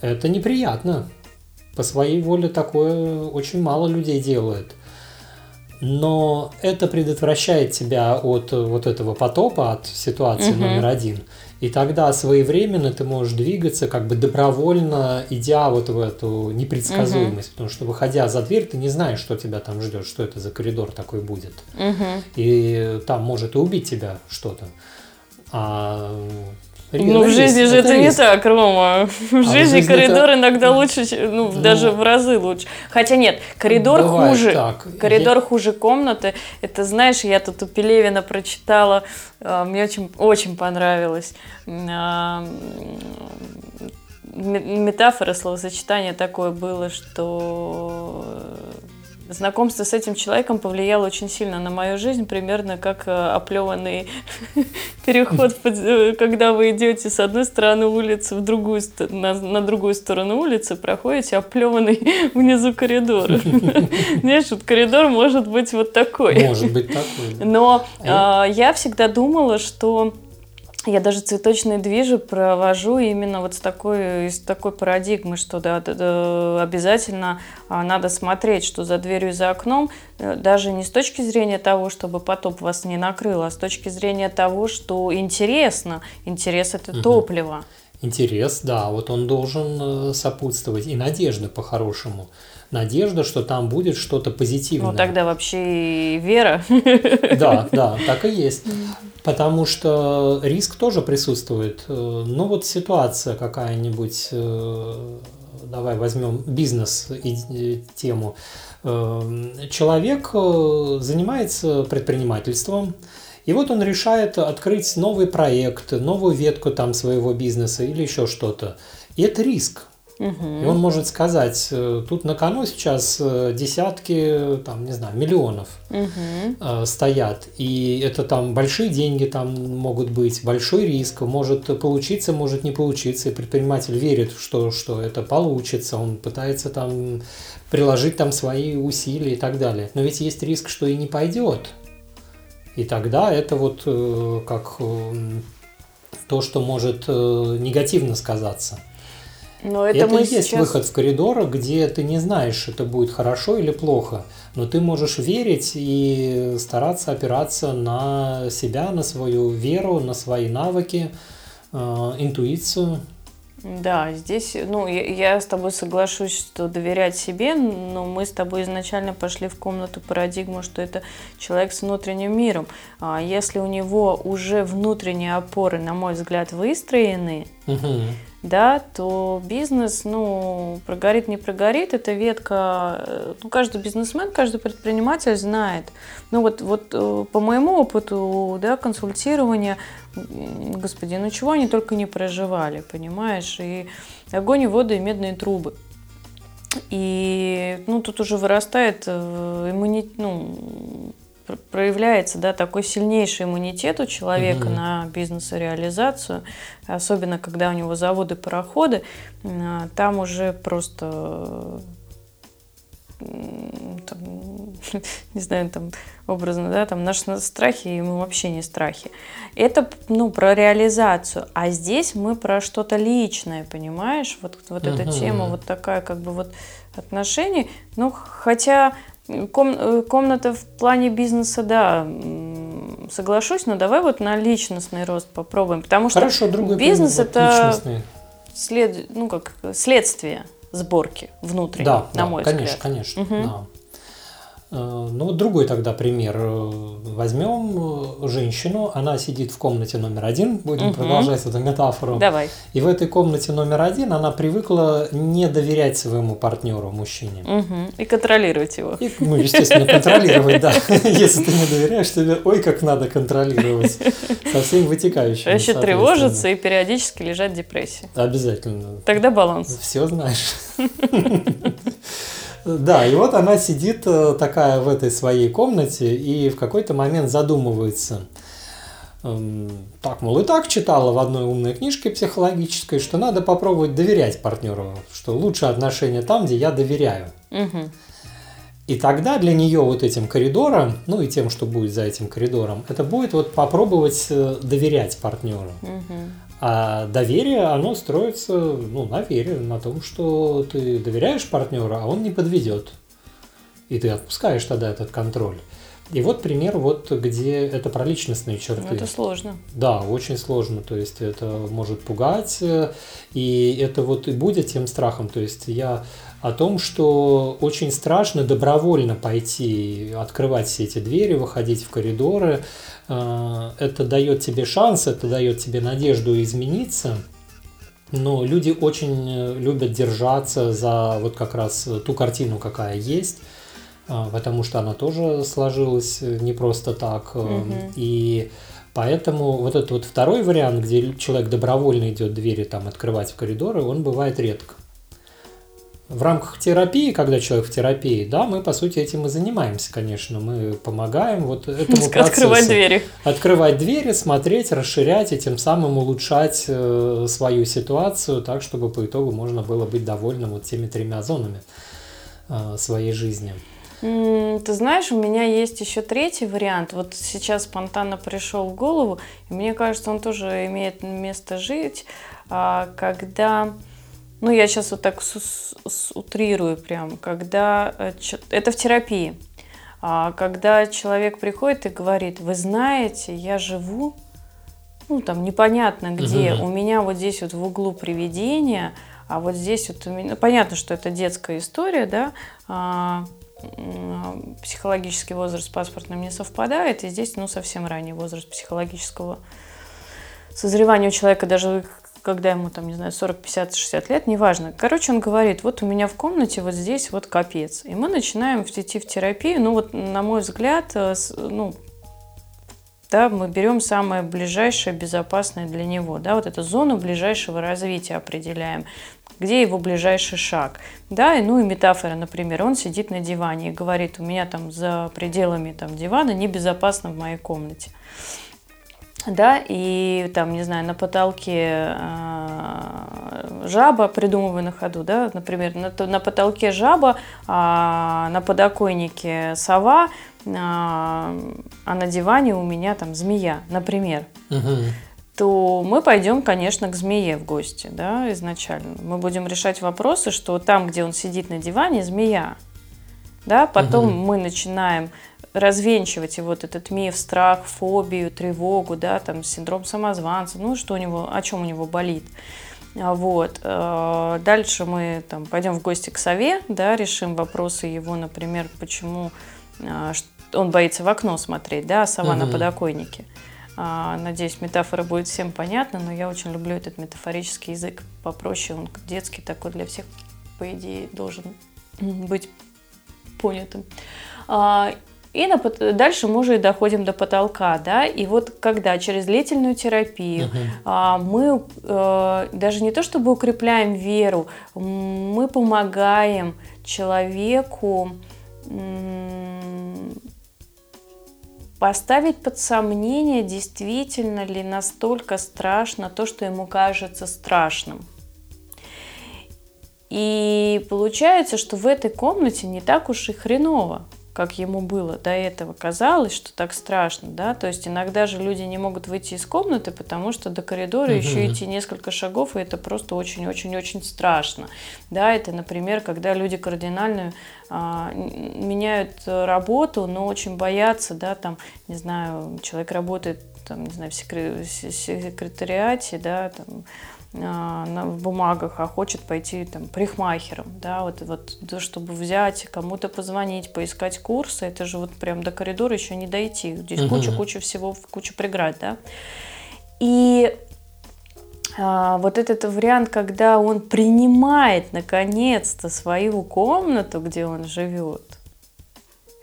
Это неприятно. По своей воле такое очень мало людей делает. Но это предотвращает тебя от вот этого потопа, от ситуации угу. номер один. И тогда своевременно ты можешь двигаться как бы добровольно, идя вот в эту непредсказуемость. Угу. Потому что выходя за дверь, ты не знаешь, что тебя там ждет, что это за коридор такой будет. Угу. И там может и убить тебя что-то. А ну, в жизни же это, не так, Рома. В а жизни коридор это... иногда лучше, ну, ну, даже в разы лучше. Хотя нет, коридор хуже. Так. Коридор я... хуже комнаты. Это, знаешь, я тут у Пелевина прочитала, а, мне очень, очень понравилось. А, метафора, словосочетание такое было, что знакомство с этим человеком повлияло очень сильно на мою жизнь, примерно как э, оплеванный переход, э, когда вы идете с одной стороны улицы в другую, на, на другую сторону улицы, проходите оплеванный внизу коридор. Знаешь, вот коридор может быть вот такой. Может быть такой. Но а я всегда думала, что я даже цветочные движи провожу именно вот с такой, из такой парадигмы, что да, да, обязательно а, надо смотреть, что за дверью и за окном, э, даже не с точки зрения того, чтобы потоп вас не накрыл, а с точки зрения того, что интересно. Интерес – это угу. топливо. Интерес, да, вот он должен э, сопутствовать. И надежда по-хорошему надежда, что там будет что-то позитивное. Ну, тогда вообще и вера. Да, да, так и есть. Потому что риск тоже присутствует. Э, ну, вот ситуация какая-нибудь, э, давай возьмем бизнес и тему. Э, человек занимается предпринимательством, и вот он решает открыть новый проект, новую ветку там своего бизнеса или еще что-то. И это риск. Угу. И он может сказать, э, тут на кону сейчас э, десятки, там, не знаю, миллионов угу. стоят. И это там большие деньги там могут быть, большой риск, может получиться, может не получиться. И предприниматель верит, что, что это получится, он пытается там приложить там свои усилия и так далее. Но ведь есть риск, что и не пойдет. И тогда это вот как то, что может негативно сказаться. Но это, это мы и есть сейчас... выход в коридор, где ты не знаешь, это будет хорошо или плохо, но ты можешь верить и стараться опираться на себя, на свою веру, на свои навыки, э, интуицию. Да, здесь, ну, я, я с тобой соглашусь, что доверять себе, но мы с тобой изначально пошли в комнату парадигму, что это человек с внутренним миром. А если у него уже внутренние опоры, на мой взгляд, выстроены, угу да, то бизнес, ну, прогорит, не прогорит, эта ветка, э, ну, каждый бизнесмен, каждый предприниматель знает. Ну, вот, вот э, по моему опыту, да, консультирования, господи, ну, чего они только не проживали, понимаешь, и огонь, и вода, и медные трубы. И, ну, тут уже вырастает э, иммунитет, ну, проявляется да, такой сильнейший иммунитет у человека угу. на бизнес-реализацию, особенно когда у него заводы, пароходы, а, там уже просто там, не знаю, там образно, да, там наши страхи, и мы вообще не страхи. Это, ну, про реализацию, а здесь мы про что-то личное, понимаешь, вот, вот uh-huh. эта тема, вот такая, как бы, вот отношений, ну, хотя Ком, э, комната в плане бизнеса, да, соглашусь, но давай вот на личностный рост попробуем, потому что Хорошо, другой бизнес это след, ну как следствие сборки внутренней, да, на да, мой конечно, взгляд. Конечно, конечно, угу. да. Э, ну, вот другой тогда пример. Э, возьмем э, женщину, она сидит в комнате номер один, будем угу. продолжать эту метафору. Давай. И в этой комнате номер один она привыкла не доверять своему партнеру, мужчине. Угу. И контролировать его. И, ну, естественно, контролировать, да. Если ты не доверяешь, тебе ой, как надо контролировать. Со всеми вытекающими. Еще тревожиться и периодически лежать в депрессии. Обязательно. Тогда баланс. Все знаешь. Да, и вот она сидит э, такая в этой своей комнате и в какой-то момент задумывается. Эм, так, мол, и так читала в одной умной книжке психологической, что надо попробовать доверять партнеру, что лучше отношения там, где я доверяю. Угу. И тогда для нее вот этим коридором, ну и тем, что будет за этим коридором, это будет вот попробовать э, доверять партнеру. Угу. А доверие, оно строится ну, на вере, на том, что ты доверяешь партнеру, а он не подведет. И ты отпускаешь тогда этот контроль. И вот пример, вот где это про личностные черты. Это сложно. Да, очень сложно. То есть это может пугать, и это вот и будет тем страхом. То есть я о том, что очень страшно добровольно пойти, открывать все эти двери, выходить в коридоры, Э, это дает тебе шанс, это дает тебе надежду измениться. Но люди очень э, любят держаться за вот как раз ту картину, какая есть, э, потому что она тоже сложилась не просто так. Угу. И поэтому вот этот вот второй вариант, где человек добровольно идет двери там открывать в коридоры, он бывает редко в рамках терапии, когда человек в терапии, да, мы по сути этим и занимаемся, конечно, мы помогаем вот этому процессу. Открывать двери. Открывать двери, смотреть, расширять и тем самым улучшать э, свою ситуацию так, чтобы по итогу можно было быть довольным вот теми тремя зонами э, своей жизни. Ты знаешь, у меня есть еще третий вариант. Вот сейчас спонтанно пришел в голову, и мне кажется, он тоже имеет место жить, а, когда ну, я сейчас вот так утрирую прям, когда э, это в терапии, а когда человек приходит и говорит, вы знаете, я живу, ну, там, непонятно где, угу. у меня вот здесь вот в углу привидение, а вот здесь вот у меня, ну, понятно, что это детская история, да, а, психологический возраст паспортным не совпадает, и здесь, ну, совсем ранний возраст психологического созревания у человека, даже когда ему там, не знаю, 40, 50, 60 лет, неважно. Короче, он говорит, вот у меня в комнате вот здесь вот капец. И мы начинаем идти в терапию. Ну вот, на мой взгляд, э, ну, да, мы берем самое ближайшее, безопасное для него, да, вот эту зону ближайшего развития определяем, где его ближайший шаг, да, и, ну и метафора, например, он сидит на диване и говорит, у меня там за пределами там дивана небезопасно в моей комнате да, и там, не знаю, на потолке э, жаба, придумываю на ходу, да, например, на, на потолке жаба, а на подоконнике сова, а, а на диване у меня там змея, например. Угу то мы пойдем, конечно, к змее в гости, да, изначально. Мы будем решать вопросы, что там, где он сидит на диване, змея, да, потом угу. мы начинаем развенчивать и вот этот миф, страх, фобию, тревогу, да, там синдром самозванца, ну что у него, о чем у него болит. А вот. Э, дальше мы там пойдем в гости к сове, да, решим вопросы его, например, почему э, он боится в окно смотреть, да, а сова угу. на подоконнике. А, надеюсь, метафора будет всем понятна, но я очень люблю этот метафорический язык попроще, он детский такой для всех, по идее, должен быть понятым. И на, дальше мы уже доходим до потолка, да, и вот когда через длительную терапию а, мы а, даже не то чтобы укрепляем веру, мы помогаем человеку поставить под сомнение, действительно ли настолько страшно то, что ему кажется страшным. И получается, что в этой комнате не так уж и хреново как ему было до этого казалось, что так страшно, да, то есть иногда же люди не могут выйти из комнаты, потому что до коридора угу. еще идти несколько шагов, и это просто очень-очень-очень страшно, да, это, например, когда люди кардинально а, меняют работу, но очень боятся, да, там, не знаю, человек работает там, не знаю, в секретариате, да, там, в бумагах, а хочет пойти там парикмахером, да, вот, вот чтобы взять, кому-то позвонить, поискать курсы, это же вот прям до коридора еще не дойти, здесь угу. куча-куча всего, куча преград, да. И а, вот этот вариант, когда он принимает наконец-то свою комнату, где он живет,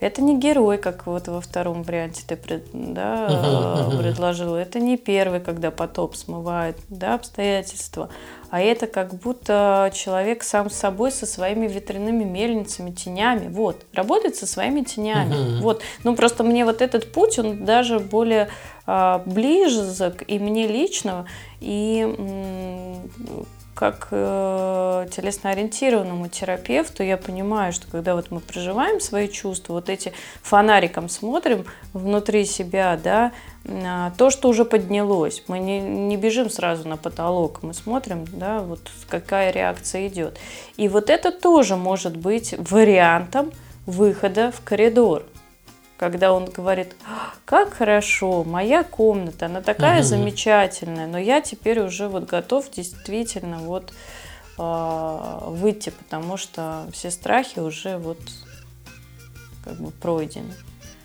это не герой, как вот во втором варианте ты пред, да, uh-huh, предложил. Это не первый, когда потоп смывает да, обстоятельства. А это как будто человек сам с собой, со своими ветряными мельницами, тенями. Вот, работает со своими тенями. Uh-huh. Вот. Ну, просто мне вот этот путь, он даже более а, близок и мне лично, и как э, телесно-ориентированному терапевту я понимаю, что когда вот мы проживаем свои чувства, вот эти фонариком смотрим внутри себя, да, э, то, что уже поднялось, мы не, не бежим сразу на потолок, мы смотрим, да, вот какая реакция идет. И вот это тоже может быть вариантом выхода в коридор когда он говорит, как хорошо, моя комната, она такая угу. замечательная, но я теперь уже вот готов действительно вот э, выйти, потому что все страхи уже вот как бы пройдены.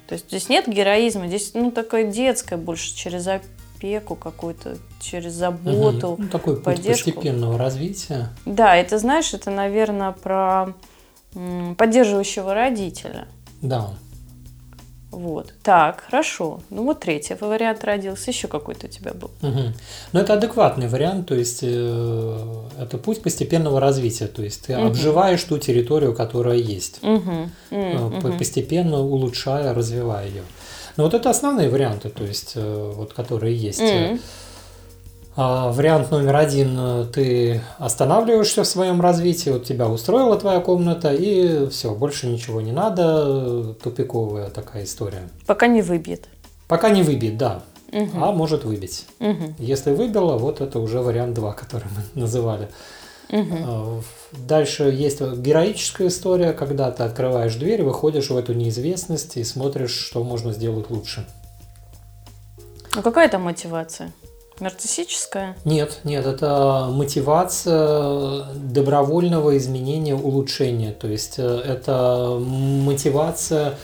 То есть здесь нет героизма, здесь ну такое детское больше через опеку какую-то, через заботу, угу. ну, такой путь поддержку. постепенного развития. Да, это знаешь, это, наверное, про поддерживающего родителя. Да. Вот. Так, хорошо. Ну вот третий вариант родился. Еще какой-то у тебя был. Угу. Ну это адекватный вариант, то есть э, это путь постепенного развития. То есть ты угу. обживаешь ту территорию, которая есть, угу. Угу. постепенно улучшая, развивая ее. Но вот это основные варианты, то есть э, вот которые есть. Угу. А, вариант номер один, э, ты останавливаешься в своем развитии, вот тебя устроила твоя комната, и все, больше ничего не надо, тупиковая такая история. Пока не выбьет. Пока не выбьет, да. Угу. А может выбить. Угу. Если выбило, вот это уже вариант 2, который мы называли. Угу. Дальше есть героическая история, когда ты открываешь дверь, выходишь в эту неизвестность и смотришь, что можно сделать лучше. А какая там мотивация? Нарциссическая? Нет, нет, это мотивация добровольного изменения, улучшения. То есть э, это мотивация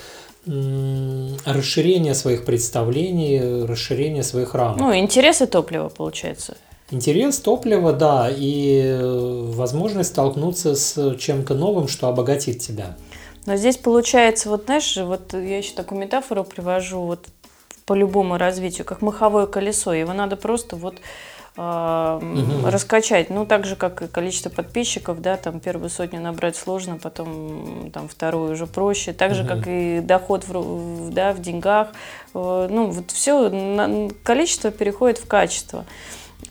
расширения своих представлений, расширения своих рамок. Ну, интерес и топливо, получается. Интерес, топливо, да, и э, возможность столкнуться с чем-то новым, что обогатит тебя. Но здесь получается, вот знаешь, вот я еще такую метафору привожу, вот по любому развитию, как маховое колесо. Его надо просто вот э, угу. раскачать. Ну, так же, как и количество подписчиков, да, там первую сотню набрать сложно, потом там вторую уже проще. Так угу. же, как и доход в, да, в деньгах. Э, ну, вот все, количество переходит в качество.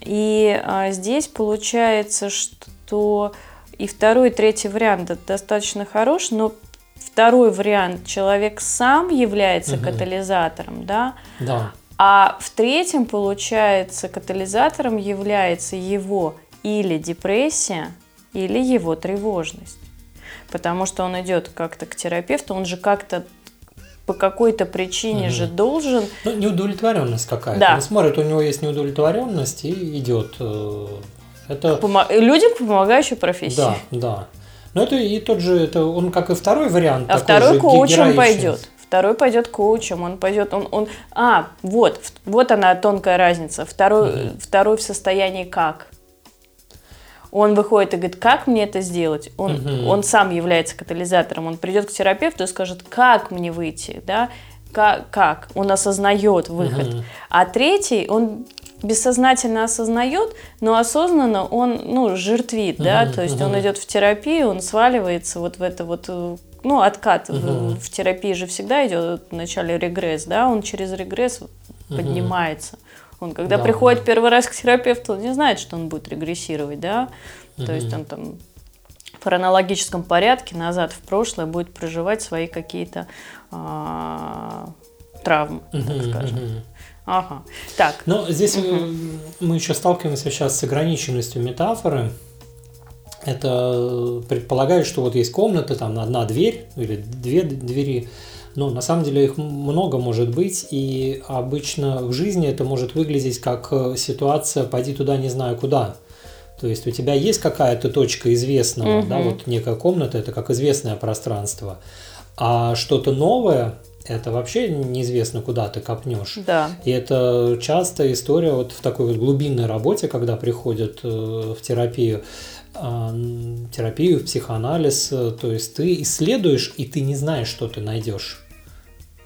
И э, здесь получается, что и второй, и третий вариант достаточно хорош, но Второй вариант, человек сам является угу. катализатором, да? Да. А в третьем, получается, катализатором является его или депрессия, или его тревожность. Потому что он идет как-то к терапевту, он же как-то по какой-то причине угу. же должен... Ну, неудовлетворенность какая-то. Да. Он смотрит, у него есть неудовлетворенность и идет. Э, это... Помо... Людям помогающая профессия. Да, да. Но это и тот же, это он как и второй вариант. А второй коучем пойдет. Второй пойдет коучем, он пойдет, он, он, а, вот, вот она тонкая разница. Второй, угу. второй в состоянии как? Он выходит и говорит, как мне это сделать? Он, угу. он сам является катализатором. Он придет к терапевту и скажет, как мне выйти, да? Как? как? Он осознает выход. Угу. А третий, он бессознательно осознает, но осознанно он, ну, жертвит, да, uh-huh, то есть uh-huh. он идет в терапию, он сваливается вот в это вот, э, ну, откат uh-huh. в, в терапии же всегда идет вначале регресс, да, он через регресс uh-huh. поднимается. Он когда да, приходит да. первый раз к терапевту, он не знает, что он будет регрессировать, да, uh-huh. то есть он там в хронологическом порядке назад в прошлое будет проживать свои какие-то а, травмы, uh-huh, так скажем. Uh-huh. Ага. Так. Но здесь угу. мы еще сталкиваемся сейчас с ограниченностью метафоры. Это предполагает, что вот есть комната, там одна дверь или две двери, Но на самом деле их много может быть, и обычно в жизни это может выглядеть как э, ситуация «пойди туда, не знаю куда». То есть у тебя есть какая-то точка известного, угу. да, вот некая комната, это как известное пространство, а что-то новое, это вообще неизвестно, куда ты копнешь. Да. И это часто история вот в такой вот глубинной работе, когда приходят э, в терапию, а, терапию, в психоанализ, э, то есть ты исследуешь, и ты не знаешь, что ты найдешь.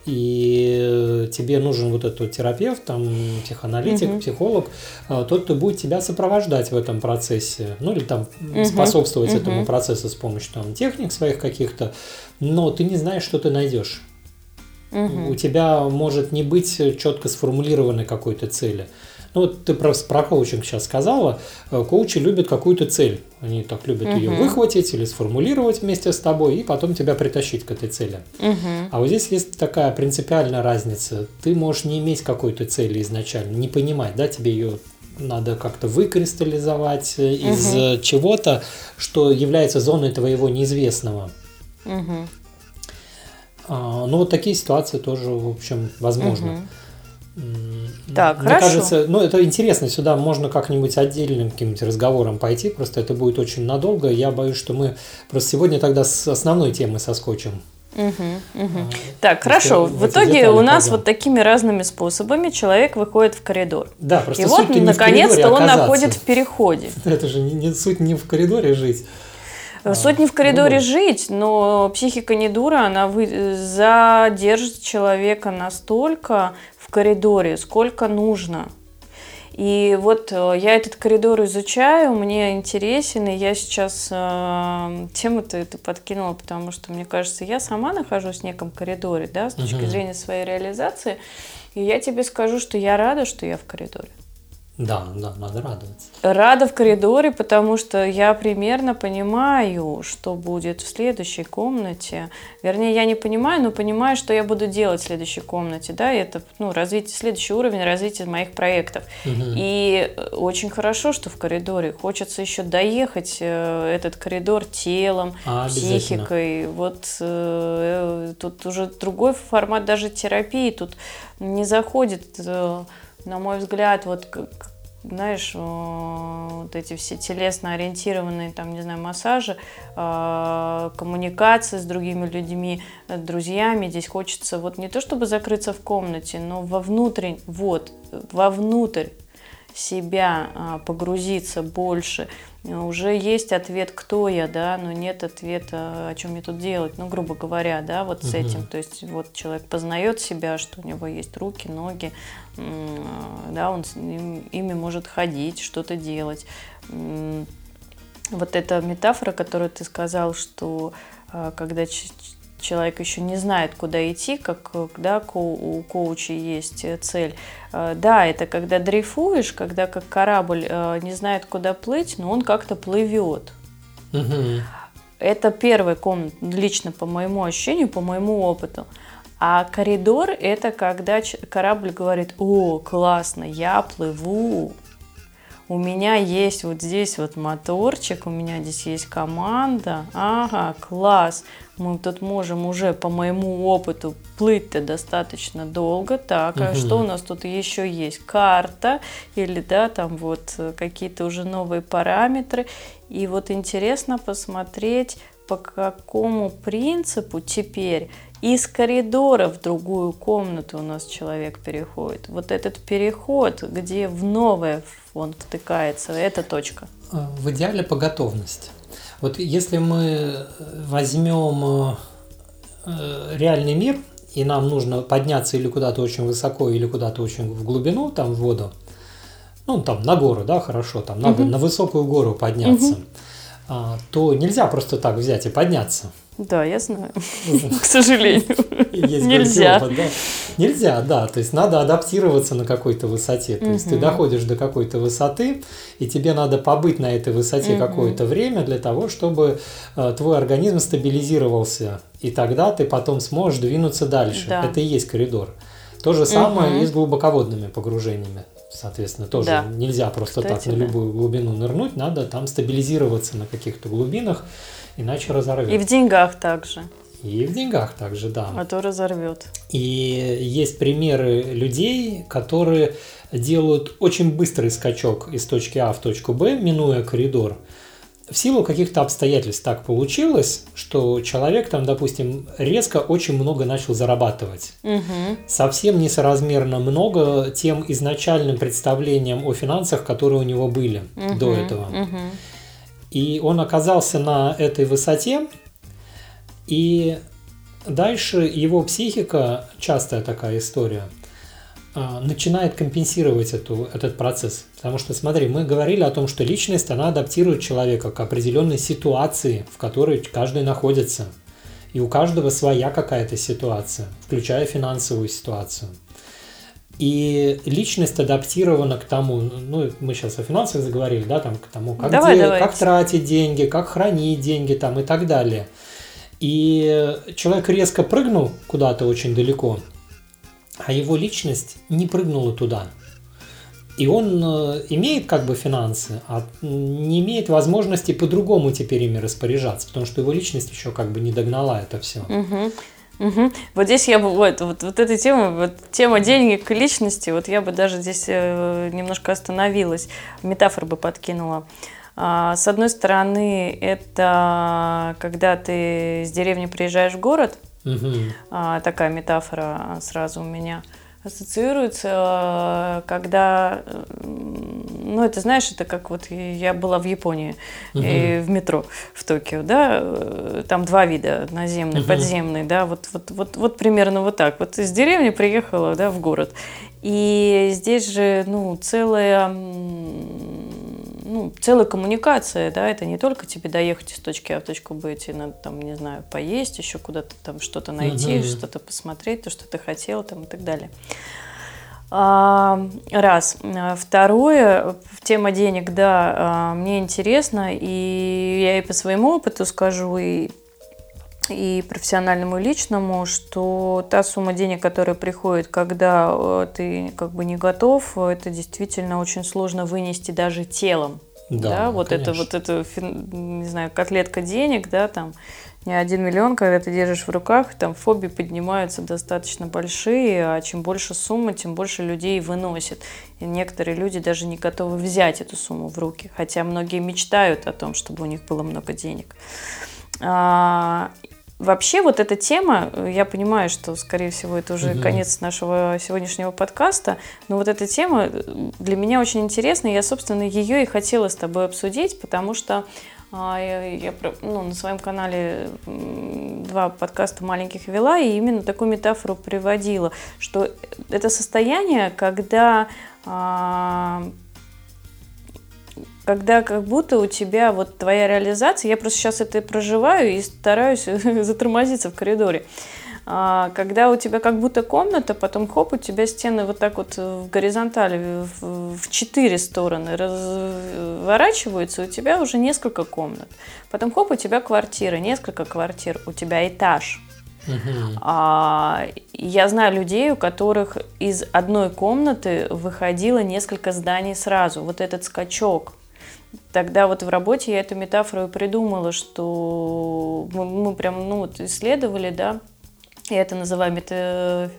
И тебе нужен вот этот терапевт, там, психоаналитик, угу. психолог, а, тот, кто будет тебя сопровождать в этом процессе, ну или там угу. способствовать угу. этому процессу с помощью там, техник своих каких-то, но ты не знаешь, что ты найдешь. Угу. У тебя может не быть четко сформулированной какой-то цели. Ну вот ты про, про коучинг сейчас сказала. Э, коучи любят какую-то цель. Они так любят угу. ее выхватить или сформулировать вместе с тобой и потом тебя притащить к этой цели. Угу. А вот здесь есть такая принципиальная разница. Ты можешь не иметь какой-то цели изначально, не понимать, да, тебе ее надо как-то выкристаллизовать угу. из чего-то, что является зоной твоего неизвестного. Угу. А, ну, вот такие ситуации тоже, в общем, возможны. Угу. Так, Мне хорошо. кажется, ну это интересно, сюда можно как-нибудь отдельным каким-нибудь разговором пойти, просто это будет очень надолго. Я боюсь, что мы просто сегодня тогда с основной темы соскочим. Угу, угу. А, так, хорошо. В, в итоге у нас пойдем. вот такими разными способами человек выходит в коридор. Да, просто И вот наконец-то он находит в переходе. Это же не, не суть не в коридоре жить. А, Суть не в коридоре ну, жить, но психика не дура, она вы... задержит человека настолько в коридоре, сколько нужно. И вот э, я этот коридор изучаю, мне интересен, и я сейчас э, тему-то это подкинула, потому что, мне кажется, я сама нахожусь в неком коридоре, да, с точки угу. зрения своей реализации, и я тебе скажу, что я рада, что я в коридоре. Да, да, надо радоваться. Рада в коридоре, потому что я примерно понимаю, что будет в следующей комнате. Вернее, я не понимаю, но понимаю, что я буду делать в следующей комнате. Да, и это ну, развитие, следующий уровень развития моих проектов. Угу. И очень хорошо, что в коридоре. Хочется еще доехать э, этот коридор телом, а, психикой. Вот э, тут уже другой формат даже терапии. Тут не заходит э, на мой взгляд, вот знаешь, вот эти все телесно ориентированные, там, не знаю, массажи, а, коммуникации с другими людьми, друзьями. Здесь хочется вот не то чтобы закрыться в комнате, но вовнутрь, вот, вовнутрь себя погрузиться больше. Уже есть ответ, кто я, да, но нет ответа, о чем мне тут делать, ну, грубо говоря, да, вот с этим. То есть вот человек познает себя, что у него есть руки, ноги, да, он ими может ходить, что-то делать. Вот эта метафора, которую ты сказал, что а, когда человек еще не знает, куда идти, как да, у коуча есть э, цель. Э, да, это когда дрейфуешь, когда как корабль э, не знает, куда плыть, но он как-то плывет. Угу. Это первая комната, лично по моему ощущению, по моему опыту. А коридор – это когда корабль говорит, о, классно, я плыву, у меня есть вот здесь вот моторчик, у меня здесь есть команда, ага, класс, мы тут можем уже по моему опыту плыть-то достаточно долго, так, угу. а что у нас тут еще есть? Карта или, да, там вот какие-то уже новые параметры, и вот интересно посмотреть, по какому принципу теперь из коридора в другую комнату у нас человек переходит. Вот этот переход, где в новое он втыкается, это точка. А, в идеале по готовности. Вот если мы возьмем э, реальный мир, и нам нужно подняться или куда-то очень высоко, или куда-то очень в глубину, там в воду, ну там на гору, да, хорошо, там надо угу. на высокую гору подняться, угу. то нельзя просто так взять и подняться. Да, я знаю. К сожалению. Нельзя. Нельзя, да. То есть надо адаптироваться на какой-то высоте. То есть ты доходишь до какой-то высоты, и тебе надо побыть на этой высоте какое-то время для того, чтобы э, твой организм стабилизировался. И тогда ты потом сможешь двинуться дальше. Это и есть коридор. То же самое и с глубоководными погружениями. Соответственно, тоже да. нельзя просто Кстати, так на любую глубину нырнуть, надо там стабилизироваться на каких-то глубинах иначе разорвет. И в деньгах также. И в деньгах также, да. А то разорвет. И есть примеры людей, которые делают очень быстрый скачок из точки А в точку Б, минуя коридор. В силу каких-то обстоятельств так получилось, что человек там, допустим, резко очень много начал зарабатывать. Угу. Совсем несоразмерно много тем изначальным представлениям о финансах, которые у него были угу. до этого. Угу. И он оказался на этой высоте, и дальше его психика, частая такая история, а, начинает компенсировать эту, этот процесс. Потому что, смотри, мы говорили о том, что личность, она адаптирует человека к определенной ситуации, в которой каждый находится. И у каждого своя какая-то ситуация, включая финансовую ситуацию. И личность адаптирована к тому, ну, мы сейчас о финансах заговорили, да, там, к тому, как, давай, давай. как тратить деньги, как хранить деньги там и так далее. И человек резко прыгнул куда-то очень далеко, а его личность не прыгнула туда. И он э, имеет как бы финансы, а не имеет возможности по-другому теперь ими распоряжаться, потому что его личность еще как бы не догнала это все. Угу. Угу. Вот здесь я бы, вот, вот, вот эта тема, вот тема денег к личности, вот я бы даже здесь э, немножко остановилась, метафор бы подкинула. А, с одной стороны, это когда ты с деревни приезжаешь в город, угу. а, такая метафора сразу у меня ассоциируется, когда, ну, это, знаешь, это как вот я была в Японии, Мгм. и в метро в Токио, да, э, там два вида, наземный, Мгм. подземный, да, вот, вот, вот, вот примерно вот так. Вот из деревни приехала, да, в город. И здесь же, ну, целая, ну, целая коммуникация, да, это не только тебе доехать из точки А в точку Б, тебе надо там, не знаю, поесть, еще куда-то там что-то найти, Мгм. что-то посмотреть, то, что ты хотел там и так далее. А, Раз. Второе, тема денег, да, а, мне интересно, и я и по своему опыту скажу, и, и профессиональному, и личному, что та сумма денег, которая приходит, когда э, ты как бы не готов, это действительно очень сложно вынести даже телом. Да, вот это конечно. вот это, не знаю, котлетка денег, да, там не один миллион, когда ты держишь в руках, там фобии поднимаются достаточно большие, а чем больше сумма, тем больше людей выносит. И некоторые люди даже не готовы взять эту сумму в руки, хотя многие мечтают о том, чтобы у них было много денег. Вообще вот эта тема, э, я понимаю, что, скорее всего, это уже Мгм. конец нашего сегодняшнего подкаста, но вот эта тема э, для меня очень интересна, и я, собственно, ее и хотела с тобой обсудить, потому что а, я, ну, на своем канале два подкаста маленьких вела, и именно такую метафору приводила, что это состояние, когда а, когда как будто у тебя вот твоя реализация, я просто сейчас это проживаю и стараюсь затормозиться в коридоре. А, Когда у тебя как будто комната, потом хоп, у тебя стены вот так вот в горизонтали в в четыре стороны разворачиваются, у тебя уже несколько комнат. Потом хоп, у тебя квартира, несколько квартир, у тебя этаж. Мгм. А, Я знаю людей, у которых из одной комнаты выходило несколько зданий сразу. Вот этот скачок. Тогда вот в работе я эту метафору и придумала, что мы, мы прям ну, вот исследовали, да, я это называю мета-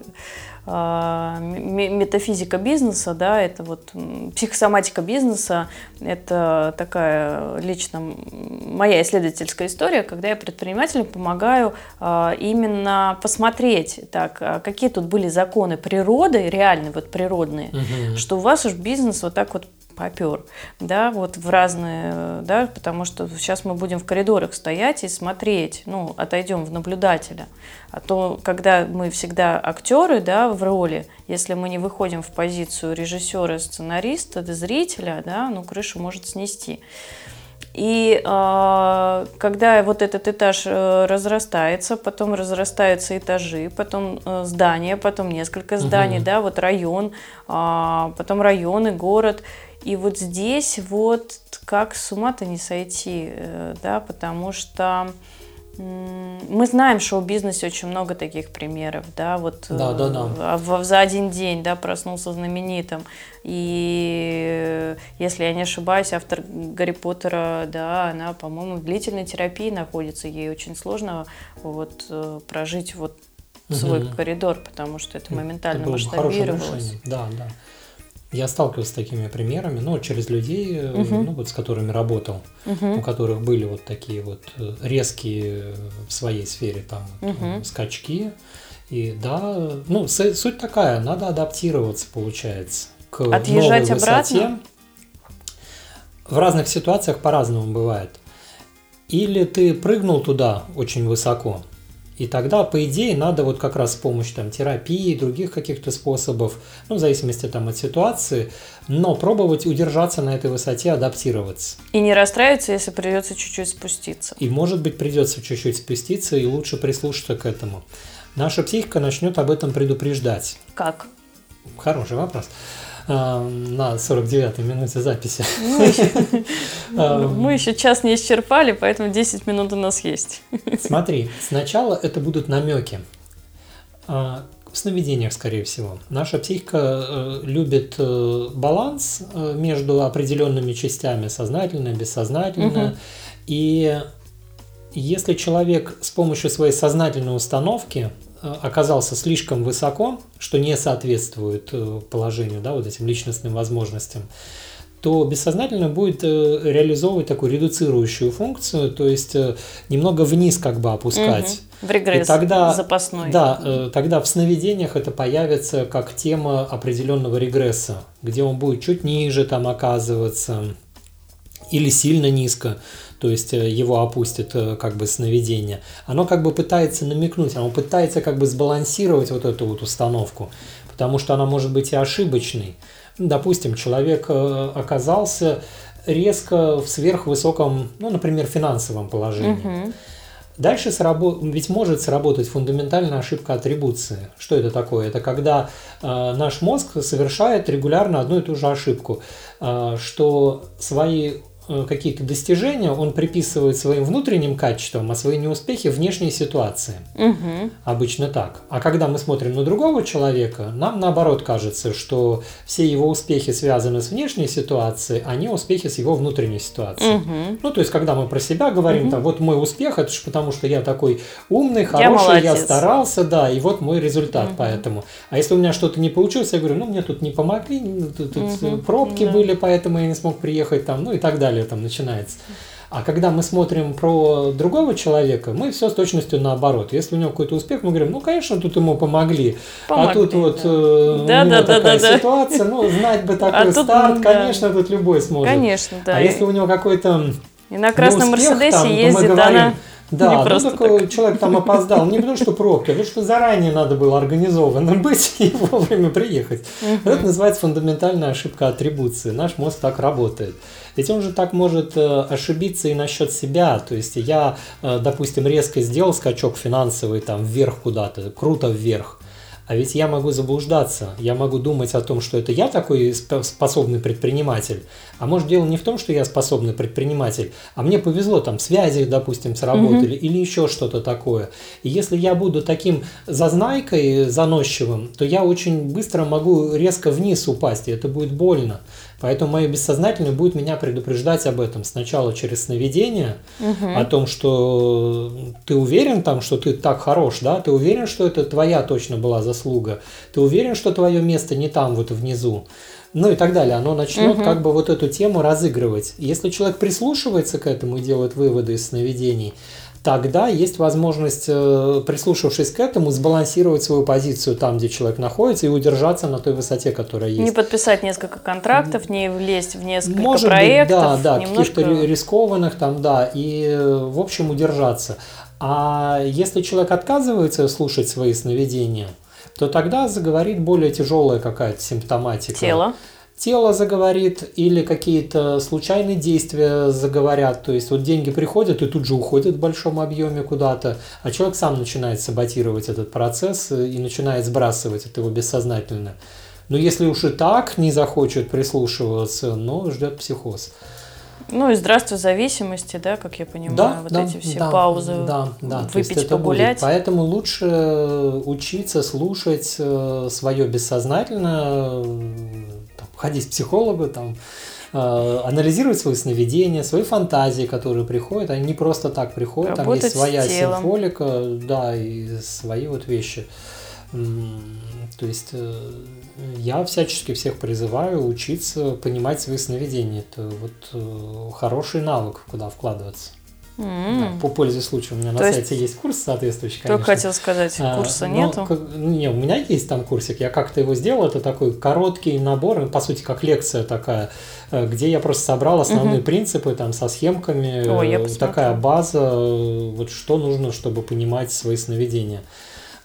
а, метафизика бизнеса, да, это вот психосоматика бизнеса, это такая лично моя исследовательская история, когда я предпринимателям помогаю а, именно посмотреть, так, а какие тут были законы природы, реальные, вот природные, Мгм. что у вас уж бизнес вот так вот попер, да, вот в разные, да, потому что сейчас мы будем в коридорах стоять и смотреть, ну, отойдем в наблюдателя. А то, когда мы всегда актеры, да, в роли, если мы не выходим в позицию режиссера, сценариста, зрителя, да, ну, крышу может снести. И э, когда вот этот этаж э, разрастается, потом разрастаются этажи, потом э, здания, потом несколько зданий, Мгм. да, вот район, а, потом районы, город. И вот здесь вот как с ума-то не сойти, э, да, потому что Мы знаем, что в бизнесе очень много таких примеров, да, вот да, да, да. А за один день, да, проснулся знаменитым, и если я не ошибаюсь, автор Гарри Поттера, да, она, по-моему, в длительной терапии находится, ей очень сложно вот э, прожить вот свой угу. коридор, потому что это моментально это масштабировалось. Да, да. Я сталкивался с такими примерами, ну, через людей, угу. ну, вот с которыми работал, угу. у которых были вот такие вот э, резкие в своей сфере там угу. скачки. И да, ну, суть такая, надо адаптироваться, получается, к Отъезжать новой высоте. обратно? В разных ситуациях по-разному бывает. Или ты прыгнул туда очень высоко, и тогда, по идее, надо вот как раз с помощью там, терапии, других каких-то способов, ну, в зависимости там, от ситуации, но пробовать удержаться на этой высоте, адаптироваться. И не расстраиваться, если придется чуть-чуть спуститься. И, может быть, придется чуть-чуть спуститься, и лучше прислушаться к этому. Наша психика начнет об этом предупреждать. Как? Хороший вопрос. А, на 49-й минуте записи. Мы еще, час не исчерпали, поэтому 10 минут у нас есть. Смотри, сначала это будут намеки. А, в сновидениях, скорее всего. Наша психика э, любит э, баланс э, между определенными частями, сознательное, бессознательное. Угу. И если человек с помощью своей сознательной установки оказался слишком высоко, что не соответствует э, положению, да, вот этим личностным возможностям, то бессознательно будет э, реализовывать такую редуцирующую функцию, то есть немного вниз как бы опускать. Угу. В регресс и тогда, запасной. Да, тогда в сновидениях это появится как тема определенного регресса, где он будет чуть ниже там оказываться или сильно низко то есть э, его опустит э, как бы сновидение, оно как бы пытается намекнуть, оно пытается как бы сбалансировать вот эту вот установку, потому что она может быть и ошибочной. Допустим, человек э, оказался резко в сверхвысоком, ну, например, финансовом положении. Угу. Дальше сработ... ведь может сработать фундаментальная ошибка атрибуции. Что это такое? Это когда э, наш мозг совершает регулярно одну и ту же ошибку, э, что свои какие-то достижения он приписывает своим внутренним качествам, а свои неуспехи внешней ситуации. Угу. Обычно так. А когда мы смотрим на другого человека, нам наоборот кажется, что все его успехи связаны с внешней ситуацией, а не успехи с его внутренней ситуацией. Угу. Ну, то есть, когда мы про себя говорим, угу. там, вот мой успех, это же потому, что я такой умный, хороший, я, я старался, да, и вот мой результат угу. поэтому. А если у меня что-то не получилось, я говорю, ну, мне тут не помогли, тут, тут угу. пробки да. были, поэтому я не смог приехать там, ну и так далее далее там начинается. А когда мы смотрим про другого человека, мы все с точностью наоборот. Если у него какой-то успех, мы говорим, ну, конечно, тут ему помогли. помогли а тут да. вот э, да, у него да, такая да, ситуация, да. ну, знать бы такой а старт, тут, конечно, тут любой сможет. Конечно, да. А если у него какой-то и на красном Мерседесе ездит, говорим, она да, ну такой так. человек там опоздал, не потому что пробки, а потому что заранее надо было организованным быть и вовремя приехать. Угу. Это называется фундаментальная ошибка атрибуции. Наш мозг так работает. Ведь он же так может э, ошибиться и насчет себя. То есть я, э, допустим, резко сделал скачок финансовый там вверх куда-то, круто вверх. А ведь я могу заблуждаться, я могу думать о том, что это я такой способный предприниматель. А может дело не в том, что я способный предприниматель, а мне повезло, там связи, допустим, сработали угу. или еще что-то такое. И если я буду таким зазнайкой, заносчивым, то я очень быстро могу резко вниз упасть, и это будет больно. Поэтому мое бессознательное будет меня предупреждать об этом сначала через сновидение, угу. о том, что ты уверен там, что ты так хорош, да, ты уверен, что это твоя точно была заслуга, ты уверен, что твое место не там вот внизу, ну и так далее. Оно начнет угу. как бы вот эту тему разыгрывать. Если человек прислушивается к этому и делает выводы из сновидений, тогда есть возможность, э, прислушавшись к этому, сбалансировать свою позицию там, где человек находится, и удержаться на той высоте, которая есть. Не подписать несколько контрактов, не влезть в несколько Может проектов. Быть, да, да, немножко... каких-то рискованных там, да, и, в общем, удержаться. А если человек отказывается слушать свои сновидения, то тогда заговорит более тяжелая какая-то симптоматика. Тело тело заговорит или какие-то случайные действия заговорят. То есть вот деньги приходят и тут же уходят в большом объеме куда-то, а человек сам начинает саботировать этот процесс и начинает сбрасывать это его бессознательно. Но если уж и так не захочет прислушиваться, ну, ждет психоз. Ну и здравствуй зависимости, да, как я понимаю, да, вот да, эти все да, паузы, да, да, выпить, погулять. Будет. Поэтому лучше учиться слушать э, свое бессознательное, ходить к психологу, там, э, анализировать свои сновидения, свои фантазии, которые приходят, они не просто так приходят, Работать там есть своя символика, да, и свои вот вещи. То есть э, я всячески всех призываю учиться понимать свои сновидения. Это вот э, хороший навык, куда вкладываться. Mm. Да, по пользе случая. У меня То на сайте есть курс соответствующий, конечно. Только хотел сказать, а, курса а, нету. Как, не, у меня есть там курсик, я как-то его сделал, это такой короткий набор, по сути, как лекция такая, э, где я просто собрал основные угу. принципы там со схемками, Ой, я такая база, вот что нужно, чтобы понимать свои сновидения.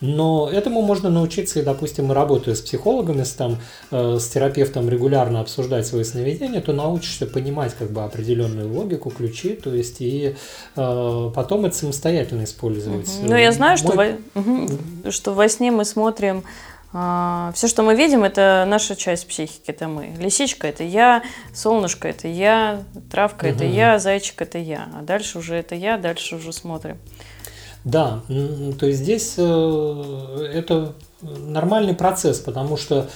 Но этому можно научиться, и, допустим, работая с психологами, с, там, э, с терапевтом регулярно обсуждать свои сновидения, то научишься понимать как бы определенную логику, ключи, то есть и э, потом это самостоятельно использовать. Угу. Ну, я знаю, Мой... что, во... угу. что во сне мы смотрим а, все, что мы видим, это наша часть психики, это мы. Лисичка это я, солнышко это я, травка угу. это я, зайчик это я. А дальше уже это я, дальше уже смотрим. Да, то есть здесь э, это нормальный процесс, потому что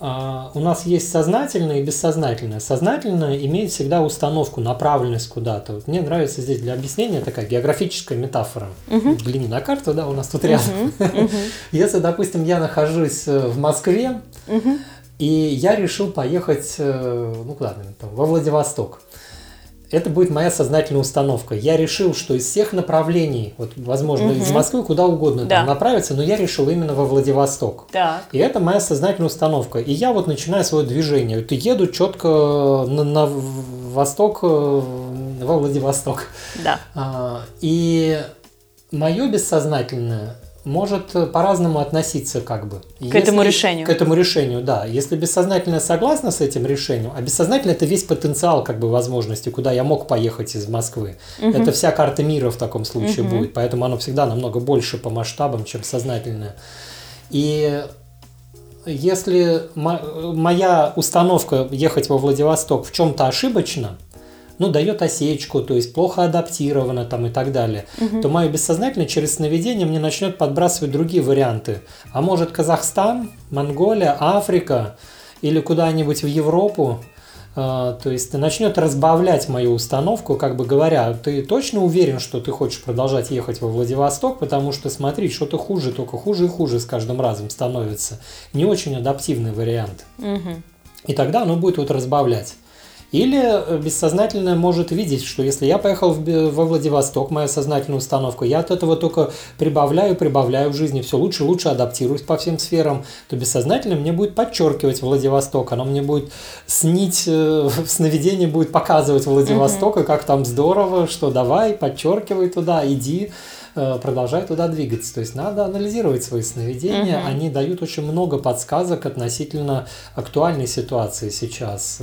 а, у нас есть сознательное и бессознательное. Сознательное имеет всегда установку, направленность куда-то. Вот мне нравится здесь для объяснения такая географическая метафора. Угу. Взгляни на карту, да, у нас тут рядом. Угу. Если, допустим, я нахожусь э, в Москве, угу. и я решил поехать, э, ну куда там, во Владивосток это будет моя сознательная установка. Я решил, что из всех направлений, вот, возможно, угу. из Москвы куда угодно да. там направиться, но я решил именно во Владивосток. Так. И это моя сознательная установка. И я вот начинаю свое движение. Вот еду четко на, на восток, э, во Владивосток. Да. А, и мое бессознательное может э, по-разному относиться как бы. К Если, этому решению. К этому решению, да. Если бессознательно согласна с этим решением, а бессознательно это весь потенциал как бы возможности, куда я мог поехать из Москвы. Угу. Это вся карта мира в таком случае угу. будет, поэтому оно всегда намного больше по масштабам, чем сознательное. И если моя установка ехать во Владивосток в чем-то ошибочна, ну, дает осечку, то есть плохо адаптировано там и так далее, угу. то мое бессознательное через сновидение мне начнет подбрасывать другие варианты. А может Казахстан, Монголия, Африка или куда-нибудь в Европу, Uh, то есть начнет разбавлять мою установку, как бы говоря, ты точно уверен, что ты хочешь продолжать ехать во Владивосток, потому что смотри, что-то хуже, только хуже и хуже с каждым разом становится. Не очень адаптивный вариант. Угу. И тогда оно будет вот разбавлять. Или э, бессознательное может видеть, что если я поехал в, во Владивосток, моя сознательная установка, я от этого только прибавляю, прибавляю в жизни, все лучше и лучше адаптируюсь по всем сферам, то бессознательно мне будет подчеркивать Владивосток, оно мне будет снить, э, в сновидении будет показывать Владивосток, mm-hmm. и как там здорово, что давай, подчеркивай туда, иди э, продолжай туда двигаться. То есть надо анализировать свои сновидения. Угу. Они дают очень много подсказок относительно актуальной ситуации сейчас.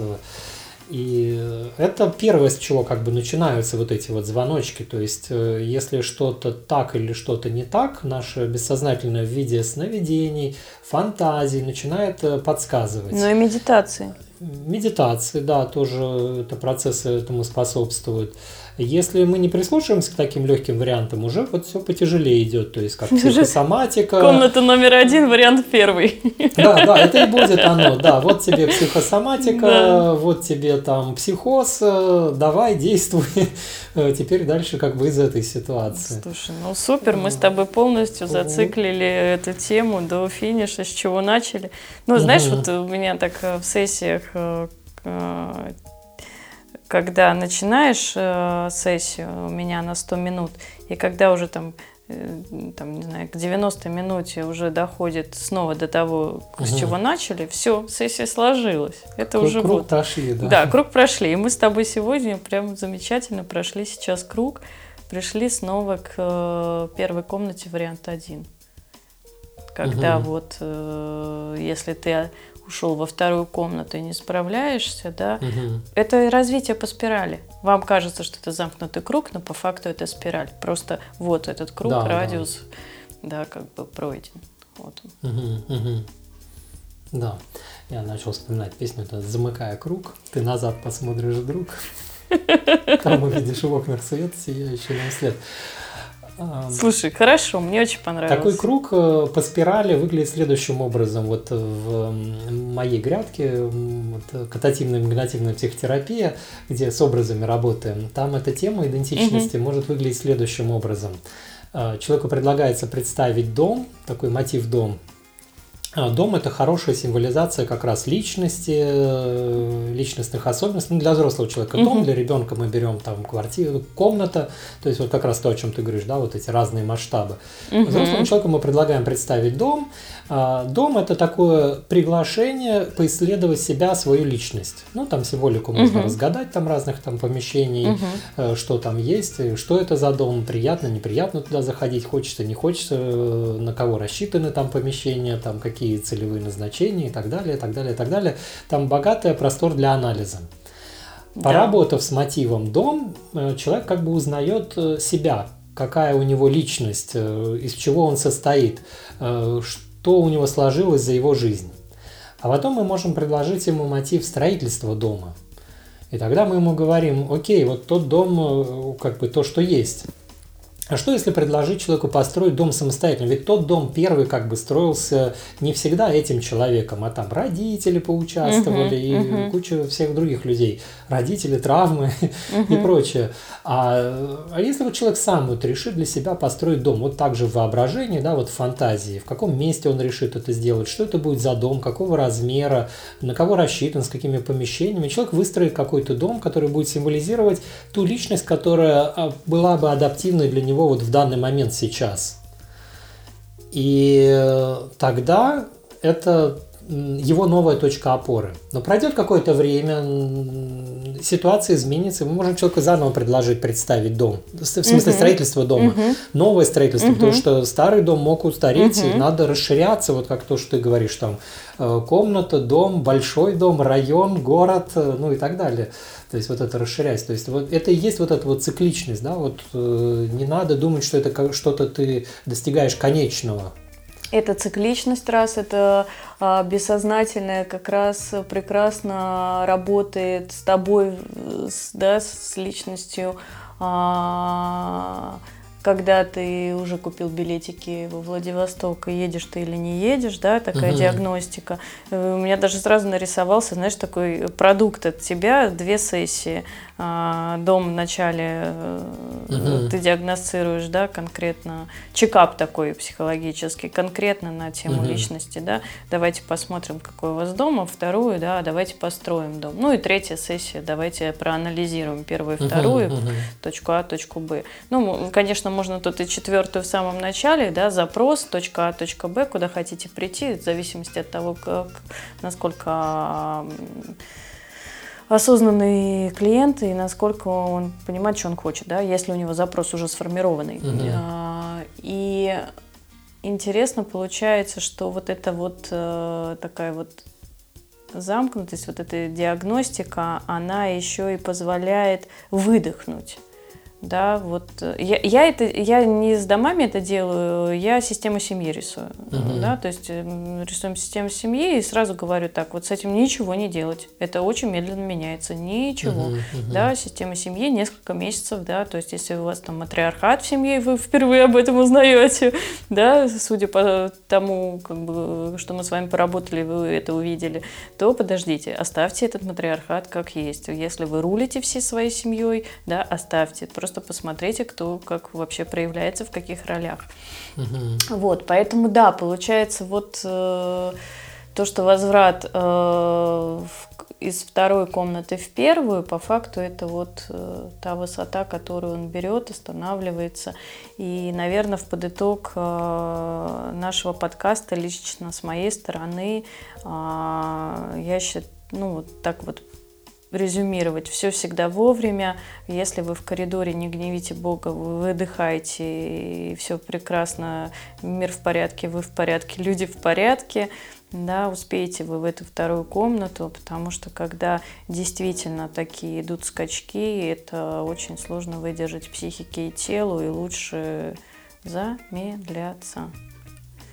И это первое, с чего как бы начинаются вот эти вот звоночки. То есть, э, если что-то так или что-то не так, наше бессознательное в виде сновидений, фантазий начинает э, подсказывать. Ну и медитации. Медитации, да, тоже это процессы этому способствуют. Если мы не прислушиваемся к таким легким вариантам, уже вот все потяжелее идет, то есть как психосоматика. Комната номер один, вариант первый. Да, да, это и будет оно, да, вот тебе психосоматика, да. вот тебе там психоз, э, давай, действуй, э, теперь дальше как бы из этой ситуации. Слушай, ну супер, мы с тобой полностью зациклили эту тему до финиша, с чего начали. Ну, знаешь, вот у меня так э, в сессиях когда начинаешь э, сессию у меня на 100 минут, и когда уже там, э, там, не знаю, к 90 минуте уже доходит снова до того, угу. с чего начали, все, сессия сложилась. Это круг, уже круг вот. прошли, да. Да, круг прошли. И мы с тобой сегодня прям замечательно прошли сейчас круг, пришли снова к э, первой комнате вариант 1. Когда угу. вот, э, если ты ушел во вторую комнату и не справляешься, да, угу. это развитие по спирали. Вам кажется, что это замкнутый круг, но по факту это спираль. Просто вот этот круг, да, радиус, да. да, как бы пройден. Вот он. Угу, угу. Да, я начал вспоминать песню это «Замыкая круг, ты назад посмотришь, друг». Там увидишь в окнах свет, сияющий нам свет. Слушай, хорошо, мне очень понравилось. Такой круг э, по спирали выглядит следующим образом. Вот в моей грядке вот, катативная магнитивная психотерапия, где с образами работаем, там эта тема идентичности угу. может выглядеть следующим образом. Э, человеку предлагается представить дом, такой мотив дом, дом – это хорошая символизация как раз личности, э, личностных особенностей. Ну, для взрослого человека дом, угу. для ребенка мы берем там квартиру, комната, то есть вот как раз то, о чем ты говоришь, да, вот эти разные масштабы. Угу. Взрослому человеку мы предлагаем представить дом. А, дом – это такое приглашение поисследовать себя, свою личность. Ну, там символику можно угу. разгадать, там разных там помещений, угу. что там есть, что это за дом, приятно, неприятно туда заходить, хочется, не хочется, э, на кого рассчитаны там помещения, там какие какие целевые назначения и так далее, и так далее, и так далее. Там богатый простор для анализа. Поработав да. с мотивом дом, э, человек как бы узнает э, себя, какая у него личность, э, из чего он состоит, что у него сложилось за его жизнь. А потом мы можем предложить ему мотив строительства дома. И тогда мы ему говорим, окей, вот тот дом, как бы то, что есть. А что если предложить человеку построить дом самостоятельно? Ведь тот дом первый как бы строился не всегда этим человеком, а там родители поучаствовали uh-huh, и uh-huh. куча всех других людей. Родители, травмы uh-huh. и прочее. А, а если вот человек сам вот решит для себя построить дом, вот так же в воображении, да, вот в фантазии, в каком месте он решит это сделать, что это будет за дом, какого размера, на кого рассчитан, с какими помещениями, человек выстроит какой-то дом, который будет символизировать ту личность, которая а, была бы адаптивной для него него вот в данный момент сейчас. И тогда это его новая точка опоры. Но пройдет какое-то время, ситуация изменится, мы можем человеку заново предложить представить дом. В смысле uh-huh. строительство дома. Uh-huh. Новое строительство, uh-huh. потому что старый дом мог устареть, uh-huh. и надо расширяться, вот как то, что ты говоришь, там э, комната, дом, большой дом, район, город, э, ну и так далее. То есть вот это расширять. То есть вот это и есть вот эта вот цикличность, да, вот э, не надо думать, что это что-то ты достигаешь конечного. Это цикличность раз, это а, бессознательное как раз прекрасно работает с тобой, с, да, с личностью. А, когда ты уже купил билетики во Владивосток, и едешь ты или не едешь, да, такая угу. диагностика. Э, у меня даже сразу нарисовался, знаешь, такой продукт от тебя, две сессии. А, дом в начале угу. ты диагностируешь, да, конкретно, чекап такой психологический, конкретно на тему угу. личности, да, давайте посмотрим, какой у вас дом, а вторую, да, давайте построим дом. Ну и третья сессия, давайте проанализируем первую вторую, угу, точку А, точку Б. Ну, конечно, можно тут и четвертую в самом начале, да, запрос, точка А, точка Б, куда хотите прийти, в зависимости от того, как, насколько осознанный клиент и насколько он понимает, что он хочет, да, если у него запрос уже сформированный. Угу. И интересно получается, что вот это вот э, такая вот замкнутость, вот эта диагностика, она еще и позволяет выдохнуть. Да, вот э, я, я это я не с домами это делаю, я систему семьи рисую. Uh-huh. Да, то есть эм, рисуем систему семьи и сразу говорю так, вот с этим ничего не делать. Это очень медленно меняется. Ничего. Uh-huh, uh-huh. Да, система семьи несколько месяцев, да, то есть если у вас там матриархат в семье, вы впервые об этом узнаете, да, судя по тому, как бы, что мы с вами поработали, вы это увидели, то подождите, оставьте этот матриархат как есть. Если вы рулите всей своей семьей, да, оставьте. Просто просто посмотрите, кто как вообще проявляется, в каких ролях. Угу. Вот, поэтому да, получается вот э, то, что возврат э, в, из второй комнаты в первую, по факту это вот э, та высота, которую он берет, останавливается. И, наверное, в подыток э, нашего подкаста лично с моей стороны э, я считаю, ну, вот так вот резюмировать. Все всегда вовремя. Если вы в коридоре не гневите Бога, вы выдыхаете, и все прекрасно, мир в порядке, вы в порядке, люди в порядке, да, успеете вы в эту вторую комнату, потому что когда действительно такие идут скачки, это очень сложно выдержать психике и телу, и лучше замедляться.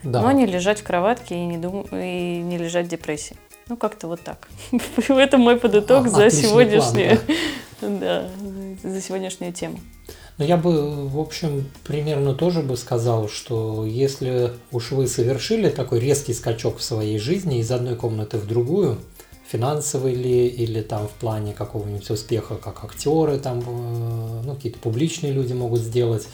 Да. Но не лежать в кроватке и не, дум... и не лежать в депрессии. Ну, как-то вот так. Это мой подыток за сегодняшнее. Да, за сегодняшнюю тему. Ну, я бы, в общем, примерно тоже бы сказал, что если уж вы совершили такой резкий скачок в своей жизни из одной комнаты в другую, финансовый ли или там в плане какого-нибудь успеха, как актеры, там, э, ну, какие-то публичные люди могут сделать,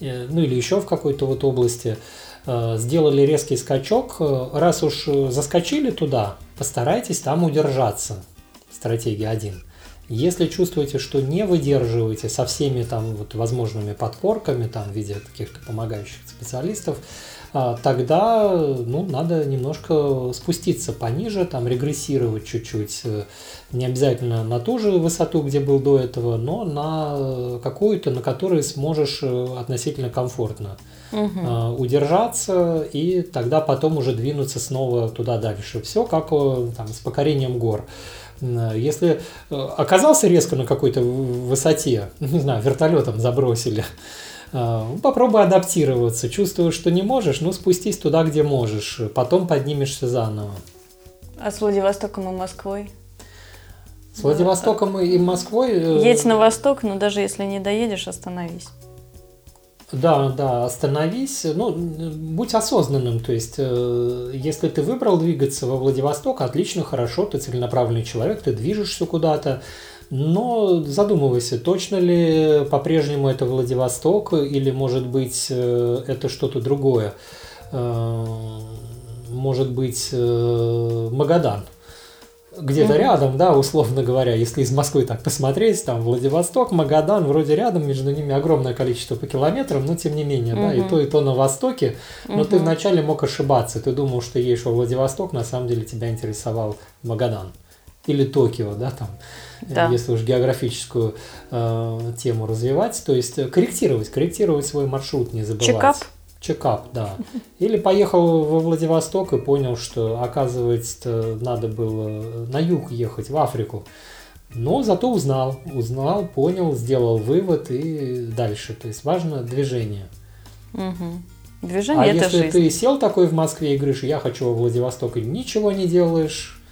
э, ну, или еще в какой-то вот области, сделали резкий скачок, раз уж заскочили туда, постарайтесь там удержаться. Стратегия 1. Если чувствуете, что не выдерживаете со всеми там вот возможными подпорками там в виде каких-то помогающих специалистов, тогда ну, надо немножко спуститься пониже, там регрессировать чуть-чуть. Не обязательно на ту же высоту, где был до этого, но на какую-то, на которой сможешь э, относительно комфортно угу. удержаться и тогда потом уже двинуться снова туда дальше. Все как э, там, с покорением гор. Если э, оказался резко на какой-то высоте, не знаю, вертолетом забросили, э, попробуй адаптироваться. Чувствуешь, что не можешь, ну спустись туда, где можешь. Потом поднимешься заново. А с Владивостоком и Москвой? С Владивостоком и Москвой... Э, Едь на восток, но даже если не доедешь, остановись. Да, да, остановись, ну, будь осознанным, то есть, э, если ты выбрал двигаться во Владивосток, отлично, хорошо, ты целенаправленный человек, ты движешься куда-то, но задумывайся, точно ли по-прежнему это Владивосток, или, может быть, э, это что-то другое, э, может быть, э, Магадан, где-то mm-hmm. рядом, да, условно говоря, если из Москвы так посмотреть, там Владивосток, Магадан, вроде рядом, между ними огромное количество по километрам, но тем не менее, mm-hmm. да, и то, и то на востоке, но mm-hmm. ты вначале мог ошибаться, ты думал, что едешь во Владивосток, на самом деле тебя интересовал Магадан или Токио, да, там, да. если уж географическую э, тему развивать, то есть корректировать, корректировать свой маршрут, не забывать. Чекап чекап, да. Или поехал во Владивосток и понял, что, оказывается, надо было на юг ехать, в Африку. Но зато узнал, узнал, понял, сделал вывод и дальше. То есть важно движение. Угу. Движение а это если жизнь. ты сел такой в Москве и говоришь, я хочу во Владивосток, и ничего не делаешь,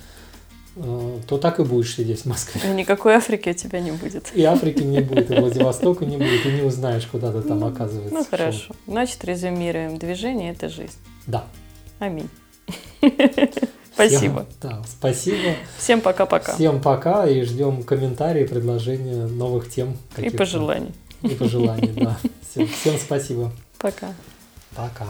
то так и будешь сидеть в Москве. И никакой Африки у тебя не будет. И Африки не будет, и Владивостока не будет, и не узнаешь, куда ты там оказывается. Ну хорошо. Значит, резюмируем. Движение – это жизнь. Да. Аминь. Спасибо. Всем, да, спасибо. Всем пока-пока. Всем пока и ждем комментарии, предложения новых тем. И пожеланий. И пожеланий, да. Всем, всем спасибо. Пока. Пока.